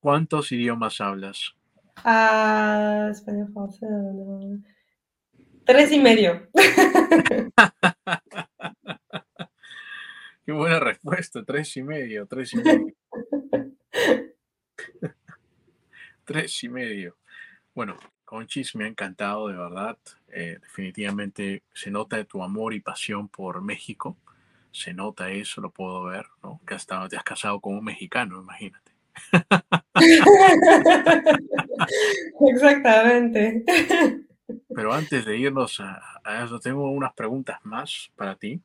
¿Cuántos idiomas hablas? Ah, español, francés, no. Tres y medio. Qué buena respuesta, tres y medio, tres y medio, tres y medio. Bueno, Conchis, me ha encantado, de verdad. Eh, definitivamente se nota tu amor y pasión por México. Se nota eso, lo puedo ver, ¿no? Que has estado- te has casado con un mexicano, imagínate. Exactamente. Pero antes de irnos a, a eso, tengo unas preguntas más para ti.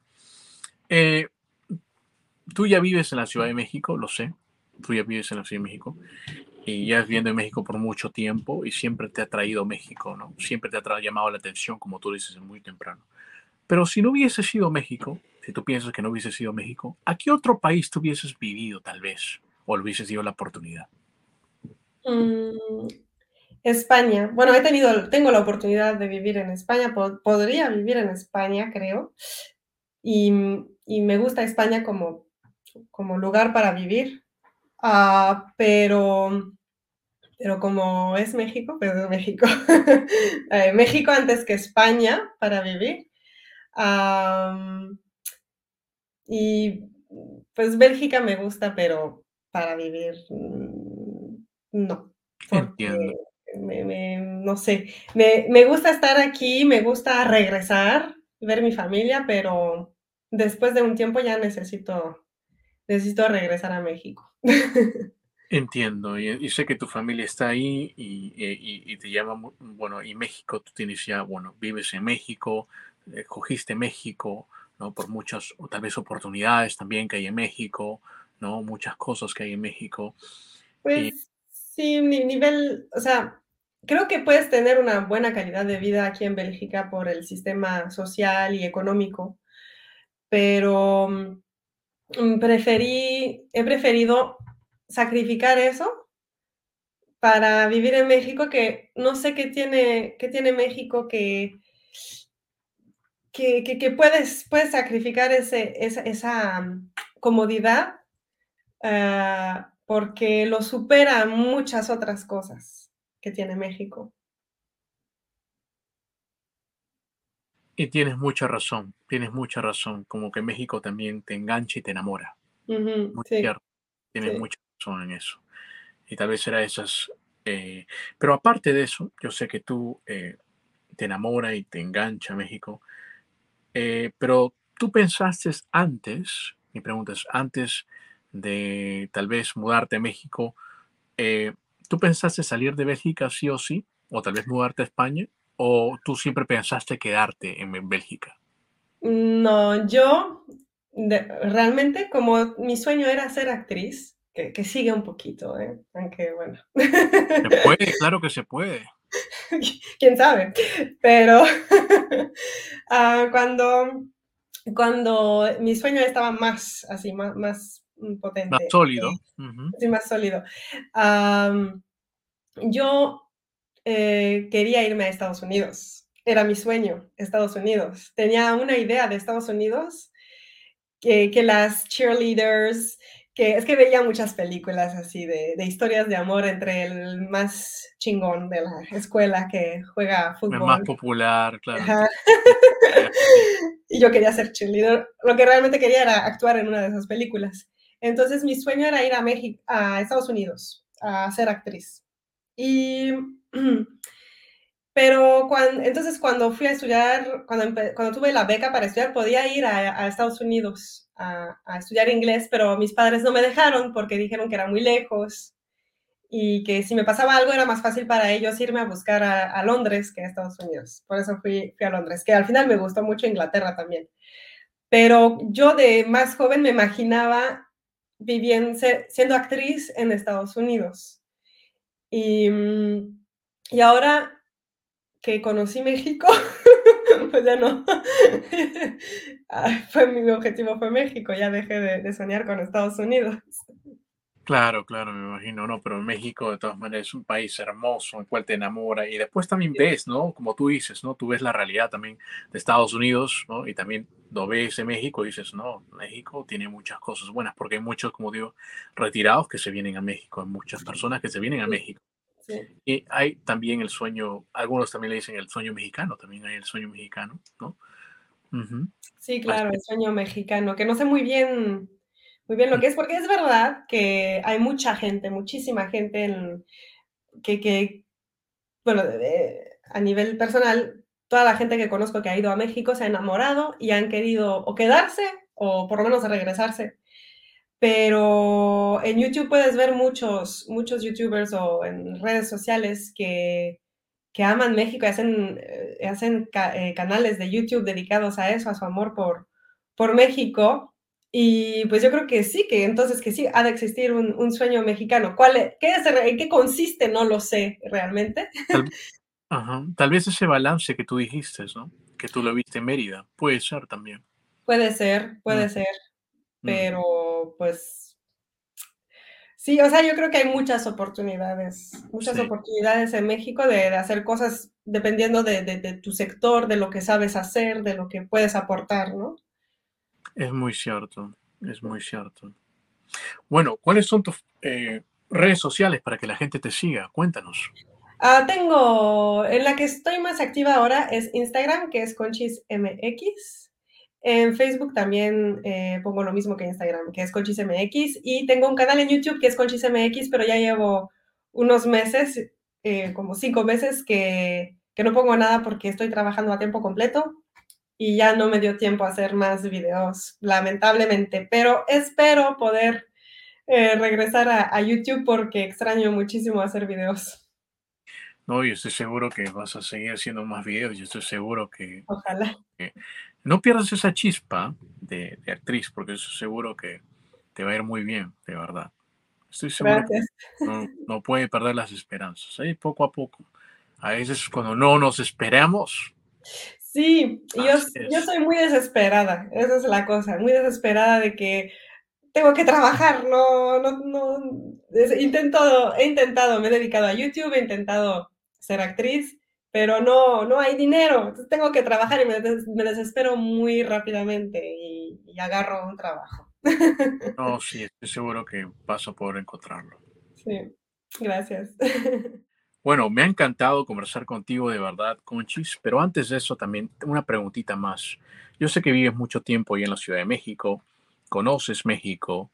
Eh, tú ya vives en la Ciudad de México, lo sé. Tú ya vives en la Ciudad de México y ya has viviendo en México por mucho tiempo y siempre te ha traído México, ¿no? Siempre te ha llamado la atención, como tú dices, muy temprano. Pero si no hubiese sido México, si tú piensas que no hubiese sido México, ¿a qué otro país tú hubieses vivido tal vez? O le hubieses dio la oportunidad. Mm, España. Bueno, he tenido, tengo la oportunidad de vivir en España. po- podría vivir en España, creo. Y, me gusta España como, como lugar para vivir. Ah, pero, pero como es México, pues es México. Eh, México antes que España para vivir. Y pues Bélgica me gusta, pero para vivir mm, no. Entiendo. me, me- no sé, me, me gusta estar aquí, me gusta regresar, ver mi familia, pero después de un tiempo ya necesito, necesito regresar a México. Entiendo, y, y sé que tu familia está ahí y, y- y te llama, bueno, y México, tú tienes ya, bueno, vives en México, eh, cogiste México, ¿no? Por muchas, o tal vez oportunidades también que hay en México, ¿no? Muchas cosas que hay en México. Pues sí, ni- nivel, o sea, creo que puedes tener una buena calidad de vida aquí en Bélgica por el sistema social y económico, pero mm, preferí, he preferido sacrificar eso para vivir en México, que no sé qué tiene, qué tiene México que, que, que, puedes, puedes sacrificar ese, esa, esa mm, comodidad uh, porque lo supera muchas otras cosas que tiene México. Y tienes mucha razón, tienes mucha razón, como que México también te engancha y te enamora. Uh -huh, Muy sí, cierto, tienes sí. mucha razón en eso. Y tal vez será esas... eh, pero aparte de eso, yo sé que tú eh, te enamora y te engancha México, eh, pero tú pensaste antes, mi pregunta es, antes de tal vez mudarte a México, eh, ¿tú pensaste salir de Bélgica sí o sí? ¿O tal vez mudarte a España? ¿O tú siempre pensaste quedarte en, Bélgica? No, yo de- realmente como mi sueño era ser actriz, que, que sigue un poquito, ¿eh? aunque bueno, Se puede, claro que se puede. quién sabe, pero ah, cuando, cuando mi sueño estaba más así, más, más mm, Más potente, sólido. Ujú. así más sólido, am, yo eh, quería irme a Estados Unidos. Era mi sueño, Estados Unidos. Tenía una idea de Estados Unidos que, que las cheerleaders, que es que veía muchas películas así de, de historias de amor entre el más chingón de la escuela que juega fútbol. más popular, claro. Ajá. y yo quería ser cheerleader. Lo que realmente quería era actuar en una de esas películas. Entonces mi sueño era ir a México, a Estados Unidos, a ser actriz. Y pero cuando, entonces cuando fui a estudiar, cuando, cuando tuve la beca para estudiar, podía ir a, a Estados Unidos a, a estudiar inglés, pero mis padres no me dejaron porque dijeron que era muy lejos y que si me pasaba algo era más fácil para ellos irme a buscar a, a Londres que a Estados Unidos. Por eso fui, fui a Londres, que al final me gustó mucho Inglaterra también. Pero yo de más joven me imaginaba viviendo, siendo actriz en Estados Unidos. Y, mm, y ahora que conocí México, pues ya no. Ah, fue mi objetivo fue México, ya dejé de, de soñar con Estados Unidos. Claro, claro, me imagino, ¿no? Pero México de todas maneras es un país hermoso, el cual te enamora y después también ves, ¿no? Como tú dices, ¿no? Tú ves la realidad también de Estados Unidos, ¿no? Y también lo ves en México y dices, no, México tiene muchas cosas buenas porque hay muchos, como digo, retirados que se vienen a México, hay muchas personas que se vienen a México. Sí. Y hay también el sueño, algunos también le dicen el sueño mexicano, también hay el sueño mexicano, ¿no? Sí, claro, el sueño mexicano, que no sé muy bien, muy bien lo que es, porque es verdad que hay mucha gente, muchísima gente en- que, que, bueno, de- de- a nivel personal, toda la gente que conozco que ha ido a México se ha enamorado y han querido o quedarse o por lo menos regresarse. Pero en YouTube puedes ver muchos, muchos YouTubers o en redes sociales que, que aman México y hacen, eh, hacen ca- eh, canales de YouTube dedicados a eso, a su amor por, por México. Y pues yo creo que sí, que entonces que sí, ha de existir un, un sueño mexicano. ¿Cuál es, qué es, ¿En qué consiste? No lo sé realmente. Tal, ajá, tal vez ese balance que tú dijiste, ¿no? Que tú lo viste en Mérida, puede ser también. Puede ser, puede Mm, ser. Pero pues sí, o sea, yo creo que hay muchas oportunidades, muchas Sí, oportunidades en México de, de hacer cosas dependiendo de, de- de tu sector, de lo que sabes hacer, de lo que puedes aportar, ¿no? es muy cierto, es muy cierto. Bueno, ¿cuáles son tus eh, redes sociales para que la gente te siga? Cuéntanos. Ah, tengo, en la que estoy más activa ahora es Instagram, que es ConchisMX. En Facebook también eh, pongo lo mismo que Instagram, que es ConchisMX. Y tengo un canal en YouTube que es ConchisMX, pero ya llevo unos meses, eh, como cinco meses, que, que no pongo nada porque estoy trabajando a tiempo completo y ya no me dio tiempo a hacer más videos, lamentablemente. Pero espero poder eh, regresar a, a YouTube porque extraño muchísimo hacer videos. No, yo estoy seguro que vas a seguir haciendo más videos. Yo estoy seguro que, Ojalá. que no pierdas esa chispa de, de actriz, porque estoy seguro que te va a ir muy bien, de verdad. Estoy seguro que no, no puede perder las esperanzas. Ahí poco a poco. A veces cuando no nos esperamos, Sí, yo, yo soy muy desesperada, esa es la cosa, muy desesperada de que tengo que trabajar, no, no, no, intento, he intentado, me he dedicado a YouTube, he intentado ser actriz, pero no, no hay dinero, entonces tengo que trabajar y me, me desespero muy rápidamente y, y, agarro un trabajo. No, sí, estoy seguro que paso por encontrarlo. Sí, gracias. Bueno, me ha encantado conversar contigo de verdad, Conchis, pero antes de eso también una preguntita más. Yo sé que vives mucho tiempo ahí en la Ciudad de México, conoces México,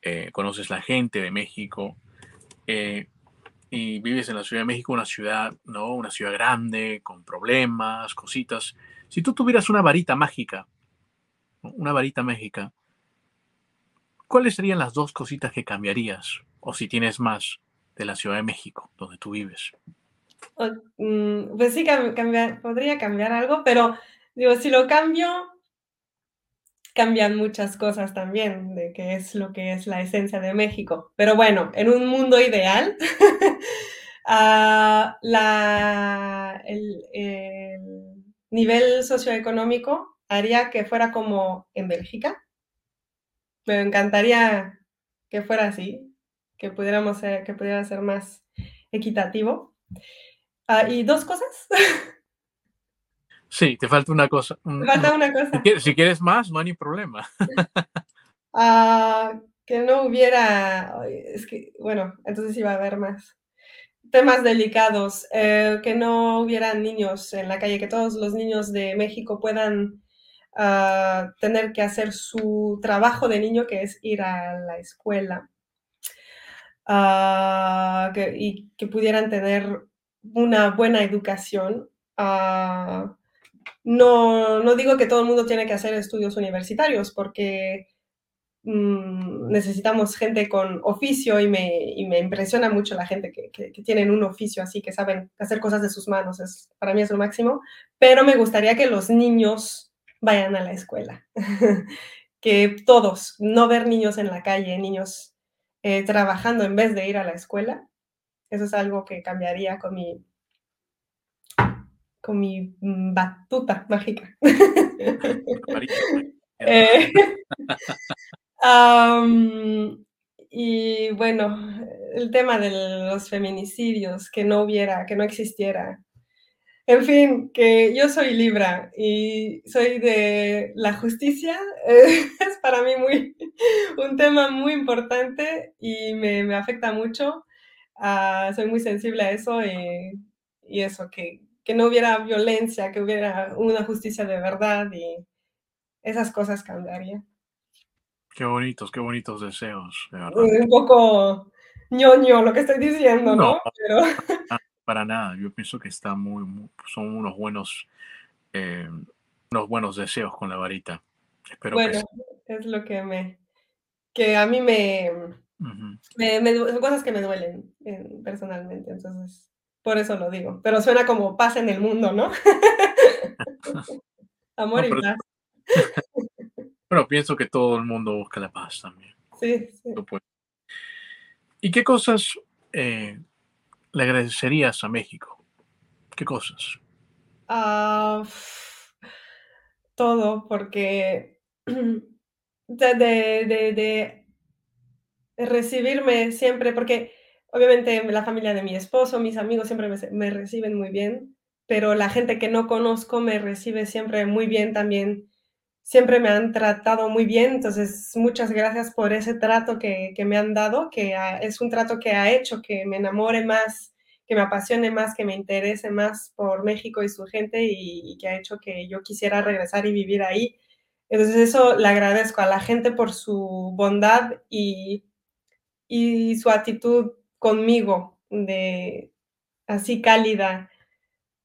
eh, conoces la gente de México eh, y vives en la Ciudad de México, una ciudad, ¿no? Una ciudad grande, con problemas, cositas. Si tú tuvieras una varita mágica, una varita mágica, ¿cuáles serían las dos cositas que cambiarías? O si tienes más, de la Ciudad de México, donde tú vives? Mm, pues sí, podría cambiar algo, pero digo, si lo cambio, cambian muchas cosas también de qué es lo que es la esencia de México. Pero bueno, en un mundo ideal, uh, la, el, el, nivel socioeconómico haría que fuera como en Bélgica. Me encantaría que fuera así, que pudiéramos que pudiera ser más equitativo. Uh, y dos cosas. Sí, te falta una cosa. Me falta una cosa. Si quieres más, no hay ni problema. uh, que no hubiera, es que, bueno, entonces iba a haber más temas delicados, eh, que no hubiera niños en la calle, que todos los niños de México puedan uh, tener que hacer su trabajo de niño, que es ir a la escuela. Uh, que, y que pudieran tener una buena educación. Uh, no, no, digo que todo el mundo tiene que hacer estudios universitarios porque mmm, necesitamos gente con oficio y me, y me, impresiona mucho la gente que, que, que, tienen un oficio así, que saben hacer cosas de sus manos. Es, para mí es lo máximo. Pero me gustaría que los niños vayan a la escuela. que todos, no ver niños en la calle, niños eh, trabajando en vez de ir a la escuela. Eso es algo que cambiaría con mi, con mi batuta mágica. eh, um, y bueno, el tema de los feminicidios, que no hubiera, que no existiera en fin, que yo soy Libra y soy de la justicia. Eh, es para mí muy, un tema muy importante y me, me afecta mucho. Uh, soy muy sensible a eso y, y eso, que, que, no hubiera violencia, que hubiera una justicia de verdad y esas cosas cambiaría. Qué bonitos, qué bonitos deseos. De verdad. Un poco ñoño lo que estoy diciendo, ¿no? ¿no? Pero... Para nada, yo pienso que está muy, muy son unos buenos, eh, unos buenos deseos con la varita. Espero bueno, que sí. es lo que me, que a mí me, uh -huh. me, me, son cosas que me duelen eh, personalmente, entonces por eso lo digo. Pero suena como paz en el mundo, ¿no? Amor no, pero, y paz. bueno, pienso que todo el mundo busca la paz también. Sí, sí. ¿Y qué cosas eh, le agradecerías a México? ¿Qué cosas? Uh, todo, porque de, de, de, de, recibirme siempre, porque obviamente la familia de mi esposo, mis amigos siempre me, reciben muy bien, pero la gente que no conozco me recibe siempre muy bien también. Siempre me han tratado muy bien, entonces muchas gracias por ese trato que, que me han dado, que es un trato que ha hecho que me enamore más, que me apasione más, que me interese más por México y su gente y, y, que ha hecho que yo quisiera regresar y vivir ahí. Entonces eso le agradezco a la gente por su bondad y, y su actitud conmigo, de así cálida.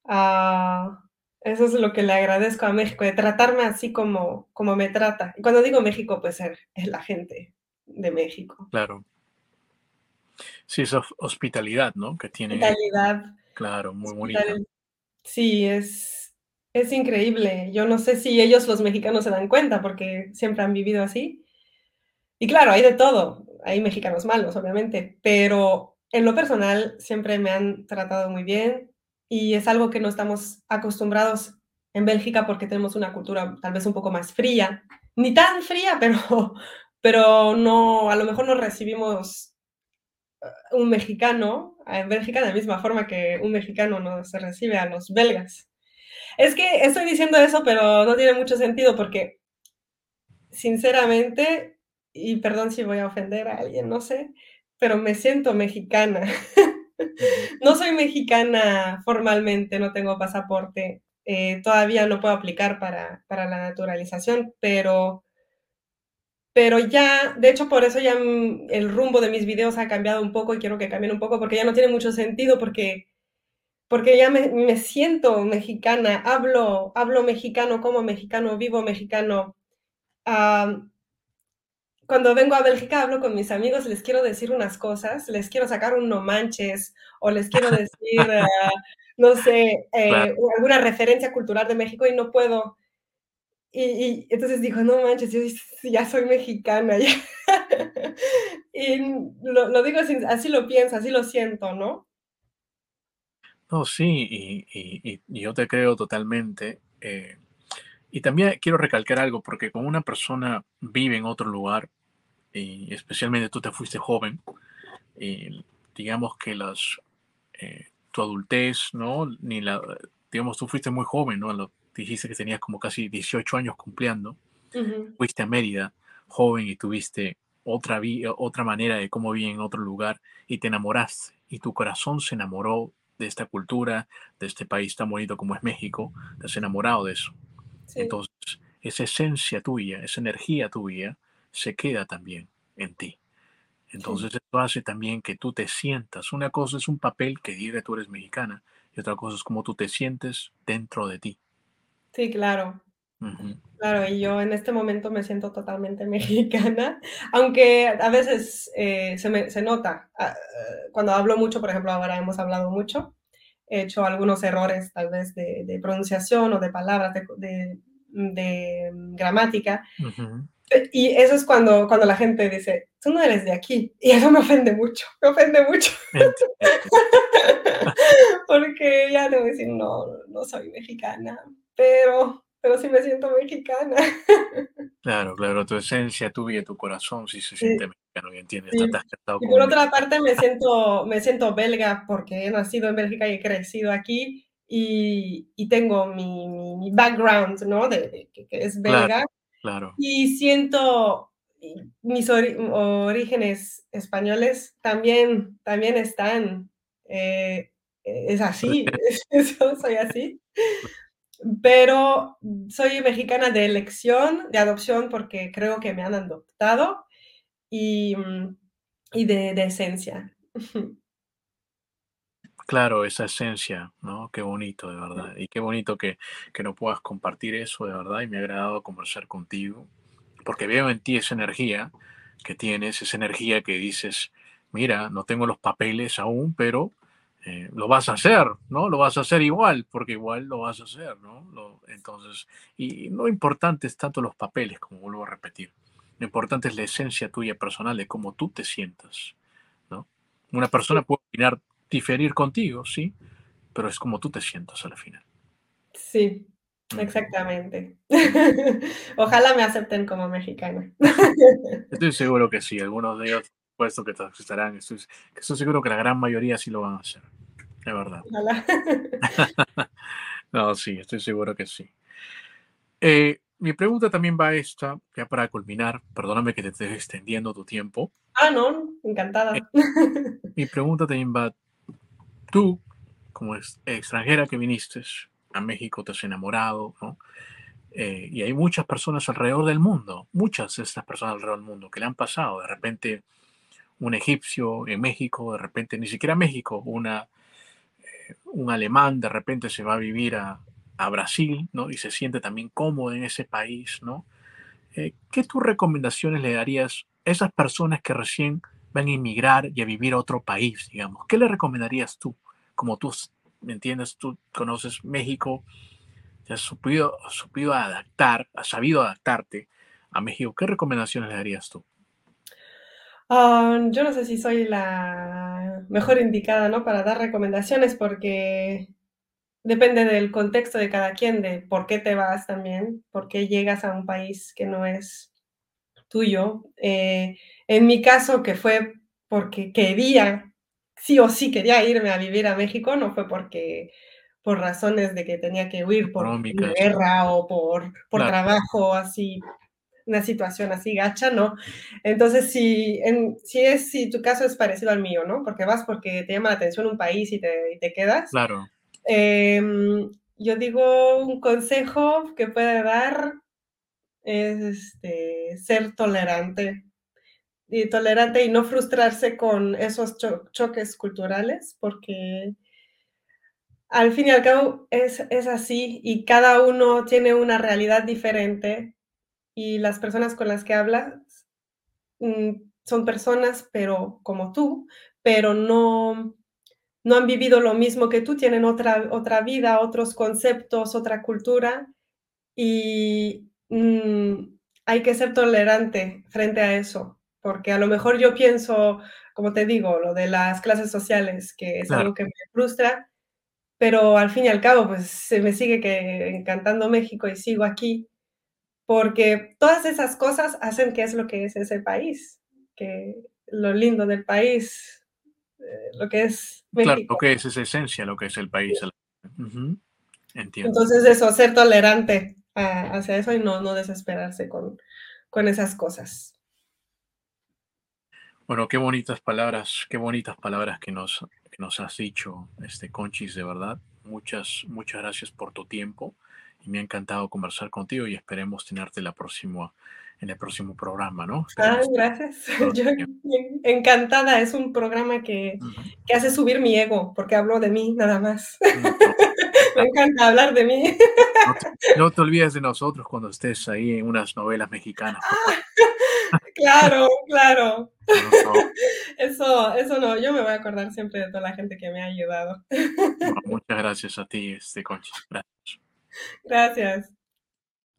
Uh, eso es lo que le agradezco a México, de tratarme así como, como me trata. Y cuando digo México, pues es la gente de México. Claro. Sí, esa hospitalidad, ¿no? Que tiene. Hospitalidad. Claro, muy bonita. Sí, es, es increíble. Yo no sé si ellos, los mexicanos, se dan cuenta porque siempre han vivido así. Y claro, hay de todo. Hay mexicanos malos, obviamente, pero en lo personal siempre me han tratado muy bien y es algo que no estamos acostumbrados en Bélgica porque tenemos una cultura tal vez un poco más fría, ni tan fría, pero, pero no, a lo mejor no recibimos eh, un mexicano en Bélgica de la misma forma que un mexicano no se recibe a los belgas. Es que estoy diciendo eso, pero no tiene mucho sentido porque, sinceramente, y perdón si voy a ofender a alguien, no sé, pero me siento mexicana. no soy mexicana formalmente, no tengo pasaporte, eh, todavía no puedo aplicar para, para, la naturalización, pero, pero ya, de hecho por eso ya el rumbo de mis videos ha cambiado un poco y quiero que cambien un poco porque ya no tiene mucho sentido porque, porque ya me, me siento mexicana, hablo, hablo mexicano como mexicano, vivo mexicano. Uh, cuando vengo a Bélgica hablo con mis amigos, les quiero decir unas cosas, les quiero sacar un no manches o les quiero decir, uh, no sé, eh, claro. alguna referencia cultural de México y no puedo. Y, y, entonces dijo, no manches, yo ya soy mexicana. y lo, lo digo así, así, lo pienso, así lo siento, ¿no? No, sí, y, y, y yo te creo totalmente. Eh, y también quiero recalcar algo, porque como una persona vive en otro lugar, y especialmente tú te fuiste joven, y digamos que las, eh, tu adultez, ¿no? Ni la, digamos, tú fuiste muy joven, ¿no? Lo, dijiste que tenías como casi 18 años cumpliendo, uh -huh. fuiste a Mérida, joven, y tuviste otra, vida, otra manera de cómo vivir en otro lugar, y te enamoraste, y tu corazón se enamoró de esta cultura, de este país tan bonito como es México, te has enamorado de eso. Sí. Entonces, esa esencia tuya, esa energía tuya, se queda también en ti. Entonces, sí. eso hace también que tú te sientas. Una cosa es un papel que diga tú eres mexicana y otra cosa es cómo tú te sientes dentro de ti. Sí, claro. Uh -huh. Claro, y yo en este momento me siento totalmente mexicana, aunque a veces eh, se, me, se nota. Uh, cuando hablo mucho, por ejemplo, ahora hemos hablado mucho, he hecho algunos errores tal vez de, de pronunciación o de palabras, de, de, de gramática. Uh -huh. Y eso es cuando, cuando la gente dice, tú no eres de aquí. Y eso me ofende mucho, me ofende mucho. Porque ya a decir, no, no soy mexicana, pero, pero sí me siento mexicana. Claro, claro, tu esencia, tu vida, tu corazón sí se siente sí. mexicano, y entiendes, sí. Y por otra parte me siento, me siento belga porque he nacido en Bélgica y he crecido aquí y, y tengo mi, mi, mi, background, ¿no? De, de que, que, es belga. Claro, claro. Y siento mis ori orígenes españoles también, también están, eh, es así, soy así. Pero soy mexicana de elección, de adopción, porque creo que me han adoptado y, y de, de esencia. Claro, esa esencia, ¿no? Qué bonito, de verdad. Y qué bonito que, que no puedas compartir eso, de verdad. Y me ha agradado conversar contigo, porque veo en ti esa energía que tienes, esa energía que dices, mira, no tengo los papeles aún, pero eh, lo vas a hacer, ¿no? Lo vas a hacer igual, porque igual lo vas a hacer, ¿no? Lo, entonces, y no importante es tanto los papeles, como vuelvo a repetir. Lo importante es la esencia tuya personal, de cómo tú te sientas, ¿no? Una persona puede opinar diferir contigo, sí, pero es como tú te sientas al final. Sí, exactamente. Ojalá me acepten como mexicana. Estoy seguro que sí, algunos de ellos, puesto que te aceptarán, estoy, estoy seguro que la gran mayoría sí lo van a hacer, de verdad. Ojalá. no, sí, estoy seguro que sí. Eh, mi pregunta también va a esta, ya para culminar, perdóname que te esté extendiendo tu tiempo. Ah, no, encantada. Eh, mi pregunta también va tú, como extranjera que viniste a México, te has enamorado, ¿no? Eh, y hay muchas personas alrededor del mundo, muchas de estas personas alrededor del mundo que le han pasado. De repente, un egipcio en México, de repente, ni siquiera México, una, eh, un alemán de repente se va a vivir a, a, Brasil, ¿no? Y se siente también cómodo en ese país, ¿no? Eh, ¿Qué tus recomendaciones le darías a esas personas que recién van a inmigrar y a vivir a otro país, digamos. ¿Qué le recomendarías tú? Como tú, ¿me entiendes? Tú conoces México, te has supido, supido adaptar, has sabido adaptarte a México. ¿Qué recomendaciones le darías tú? Um, yo no sé si soy la mejor indicada, ¿no? Para dar recomendaciones porque depende del contexto de cada quien, de por qué te vas también, por qué llegas a un país que no es tuyo. Eh, en mi caso, que fue porque quería, sí o sí quería irme a vivir a México, no fue porque por razones de que tenía que huir por guerra o por, por trabajo, así, una situación así gacha, ¿no? Entonces, si, en, si, es, si tu caso es parecido al mío, ¿no? Porque vas porque te llama la atención un país y te, y te quedas. Claro. Em, yo digo un consejo que puede dar es este, ser tolerante y tolerante y no frustrarse con esos choques culturales porque al fin y al cabo es, es, así y cada uno tiene una realidad diferente y las personas con las que hablas mm, son personas pero como tú, pero no, no han vivido lo mismo que tú, tienen otra, otra vida, otros conceptos, otra cultura y mm, hay que ser tolerante frente a eso, porque a lo mejor yo pienso, como te digo, lo de las clases sociales, que es algo que me frustra, pero al fin y al cabo, pues se me sigue que encantando México y sigo aquí, porque todas esas cosas hacen que es lo que es ese país, que lo lindo del país, eh, lo que es México. Claro, lo que es esa esencia, lo que es el país. Entiendo. Entonces eso, ser tolerante hacia eso y no, no desesperarse con, con esas cosas. Bueno, qué bonitas palabras, qué bonitas palabras que nos, que nos has dicho, este Conchis, de verdad. Muchas, muchas gracias por tu tiempo y me ha encantado conversar contigo y esperemos tenerte la próxima en el próximo programa, ¿no? Ah, gracias. Yo encantada, es un programa que, que, hace subir mi ego, porque hablo de mí nada más. Me encanta hablar de mí. No te, olvides de nosotros cuando estés ahí en unas novelas mexicanas. claro, claro. Eso, eso no, yo me voy a acordar siempre de toda la gente que me ha ayudado. muchas gracias a ti, este Conchis. Gracias. Gracias.